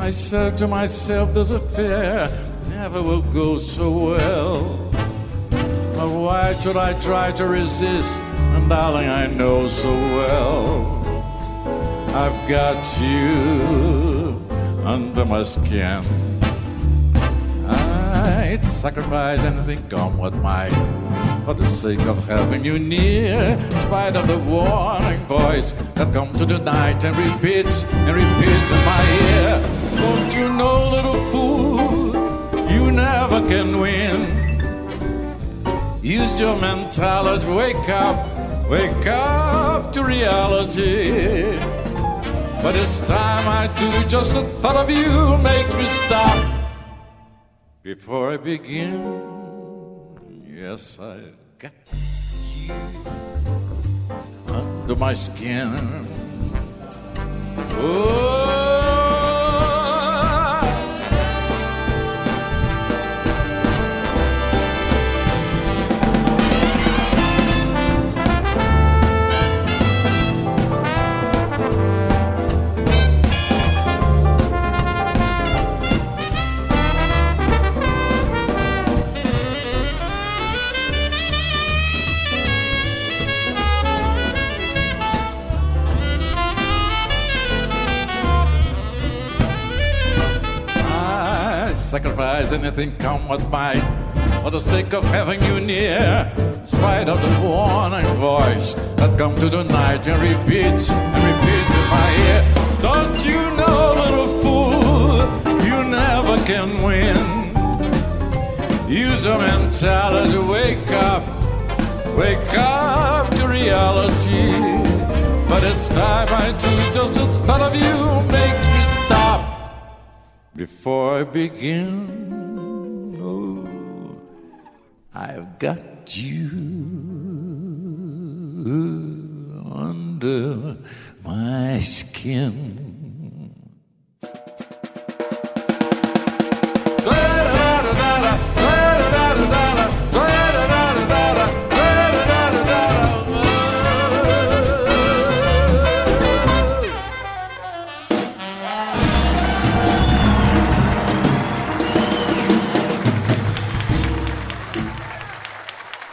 I said to myself, this affair never will go so well. But why should I try to resist? And darling, I know so well. I've got you under my skin. I'd sacrifice anything, come what might, for the sake of having you near. In spite of the warning voice that comes to the night and repeats and repeats in my ear. Can win. Use your mentality, wake up, wake up to reality. But it's time I do, just the thought of you makes me stop. Before I begin, yes, I got you under my skin. Oh. Sacrifice anything come what might for the sake of having you near. In spite of the warning voice that comes to the night and repeats and repeats in my ear. Don't you know, little fool, you never can win. Use your mentality, wake up, wake up to reality. But it's time I do just the thought of you makes me stop before I begin. Oh, I've got you under my skin.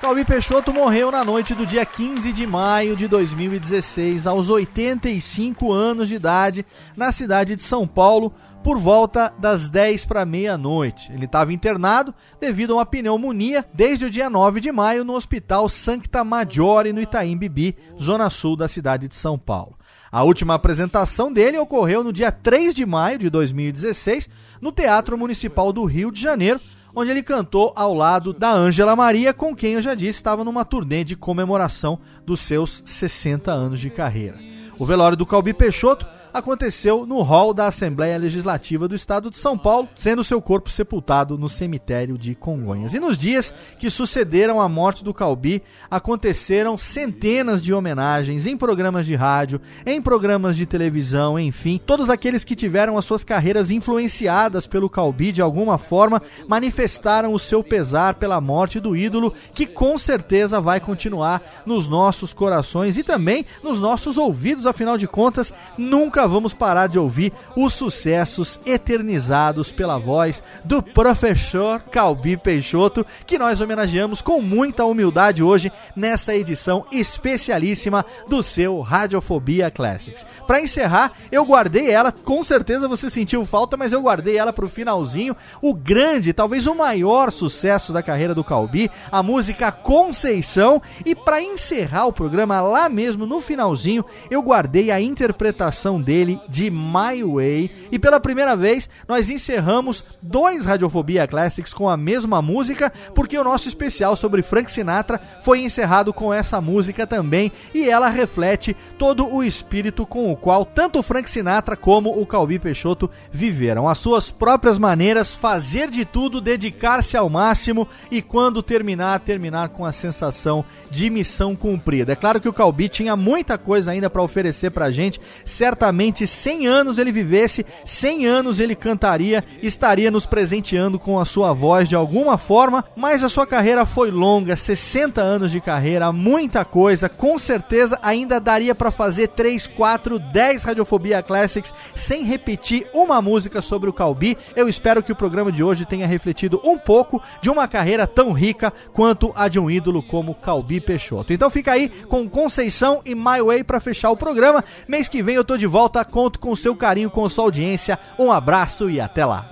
Calbi Peixoto morreu na noite do dia 15 de maio de 2016, aos 85 anos de idade, na cidade de São Paulo, por volta das 10 para meia-noite. Ele estava internado devido a uma pneumonia desde o dia 9 de maio no Hospital Sancta Maggiore, no Itaim Bibi, zona sul da cidade de São Paulo. A última apresentação dele ocorreu no dia 3 de maio de 2016, no Teatro Municipal do Rio de Janeiro, onde ele cantou ao lado da Ângela Maria, com quem eu já disse estava numa turnê de comemoração dos seus 60 anos de carreira. O velório do Calbi Peixoto aconteceu no hall da Assembleia Legislativa do Estado de São Paulo, sendo seu corpo sepultado no cemitério de Congonhas. E nos dias que sucederam a morte do Calbi, aconteceram centenas de homenagens em programas de rádio, em programas de televisão, enfim, todos aqueles que tiveram as suas carreiras influenciadas pelo Calbi de alguma forma manifestaram o seu pesar pela morte do ídolo, que com certeza vai continuar nos nossos corações e também nos nossos ouvidos, afinal de contas, nunca vamos parar de ouvir os sucessos eternizados pela voz do professor Calbi Peixoto, que nós homenageamos com muita humildade hoje nessa edição especialíssima do seu Radiofobia Classics. Para encerrar, eu guardei ela, com certeza você sentiu falta, mas eu guardei ela pro finalzinho, o grande, talvez o maior sucesso da carreira do Calbi, a música Conceição, e para encerrar o programa lá mesmo no finalzinho, eu guardei a interpretação dele de My Way. E pela primeira vez, nós encerramos dois Radiofobia Classics com a mesma música, porque o nosso especial sobre Frank Sinatra foi encerrado com essa música também, e ela reflete todo o espírito com o qual tanto Frank Sinatra como o Calbi Peixoto viveram. As suas próprias maneiras, fazer de tudo, dedicar-se ao máximo e quando terminar, terminar com a sensação de missão cumprida. É claro que o Calbi tinha muita coisa ainda para oferecer pra gente, certamente 100 anos ele vivesse, 100 anos ele cantaria, estaria nos presenteando com a sua voz de alguma forma, mas a sua carreira foi longa, 60 anos de carreira, muita coisa, com certeza ainda daria para fazer 3, 4, 10 Radiofobia Classics sem repetir uma música sobre o Calbi. Eu espero que o programa de hoje tenha refletido um pouco de uma carreira tão rica quanto a de um ídolo como Calbi Peixoto. Então fica aí com Conceição e My Way para fechar o programa. Mês que vem eu tô de volta, volta, conto com seu carinho, com sua audiência. Um abraço e até lá.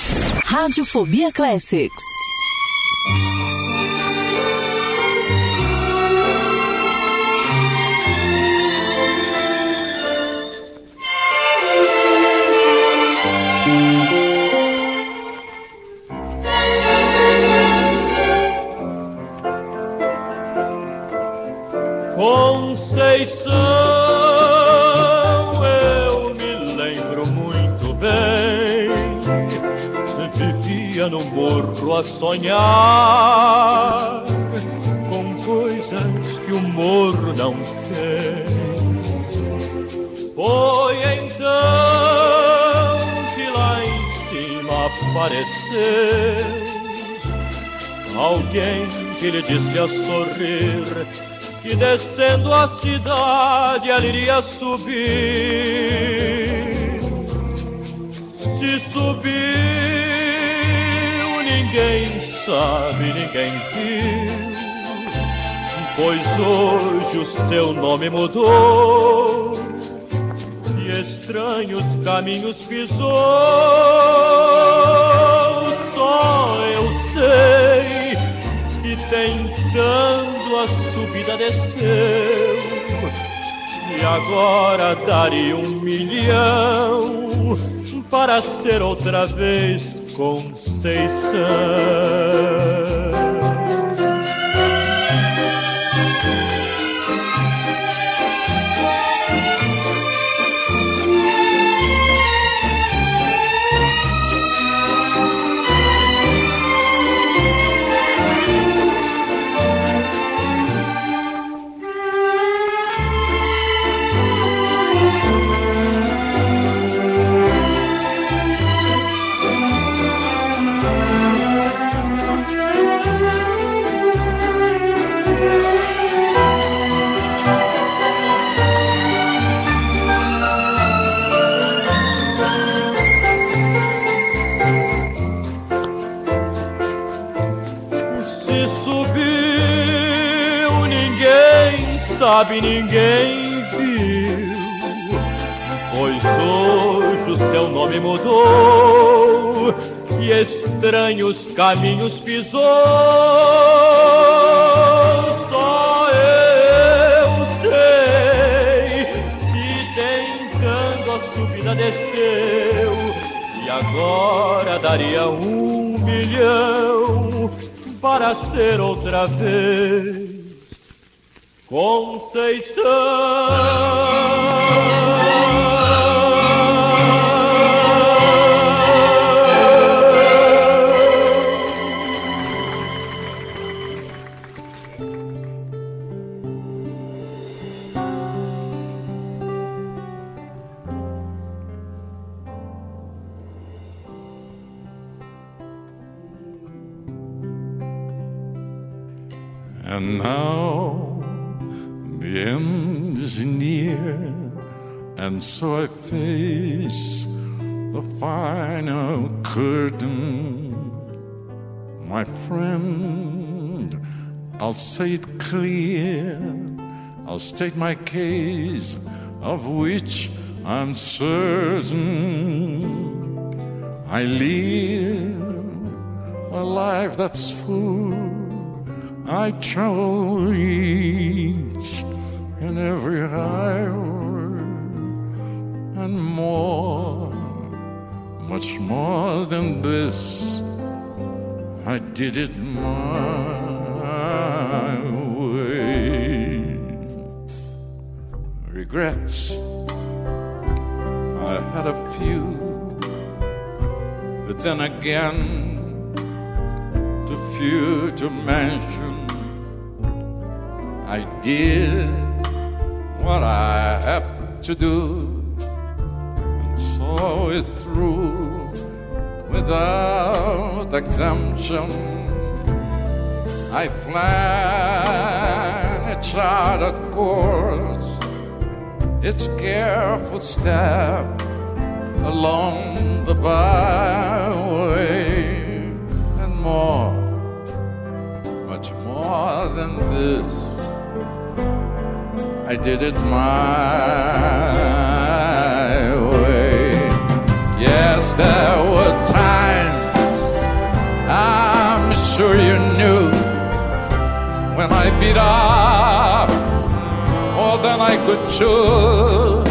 Radiofobia Classics. Conceição Vivia no morro a sonhar com coisas que o morro não tem. Foi então que lá em cima apareceu alguém que lhe disse a sorrir que descendo a cidade ela iria subir. Se subiu, ninguém sabe, ninguém viu, pois hoje o seu nome mudou. E estranhos caminhos pisou. Só eu sei que tentando a subida desceu. E agora daria um milhão para ser outra vez Conceição. Sabe, ninguém viu. Pois hoje o seu nome mudou e estranhos caminhos pisou. Só eu sei que tentando a subida desceu e agora daria um milhão para ser outra vez Conceição. And now and so I face the final curtain. My friend, I'll say it clear, I'll state my case, of which I'm certain. I live a life that's full. I travel each and every hour and more, much more than this. I did it my way. Regrets, I had a few, but then again, too few to mention. I did what I have to do saw through without exemption. I plan a charted course, its careful step along the byway, and more, much more than this. I did it my there were times I'm sure you knew when I beat off more than I could chew.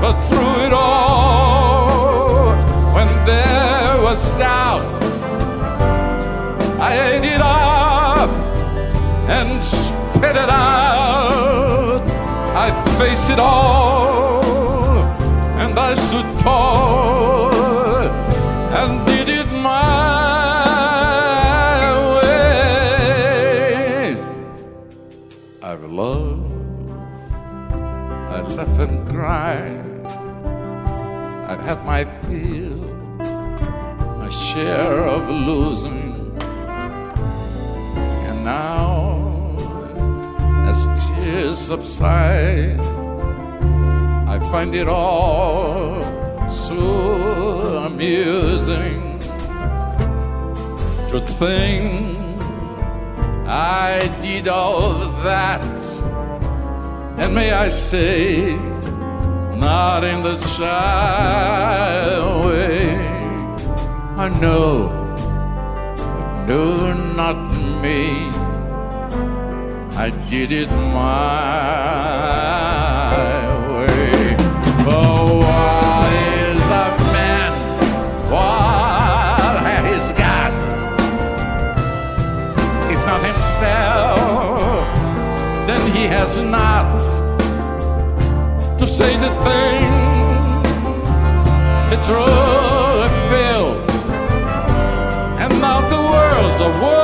But through it all, when there was doubt, I ate it up and spit it out. I face it all, and I stood tall and did it my way. I've loved, I laughed and cried, I've had my fill, my share of losing, and now as tears subside, find it all so amusing to think I did all that, and may I say, not in the shy way. I know, no, not me. I did it my not to say the thing that truly felt. And now the world's a world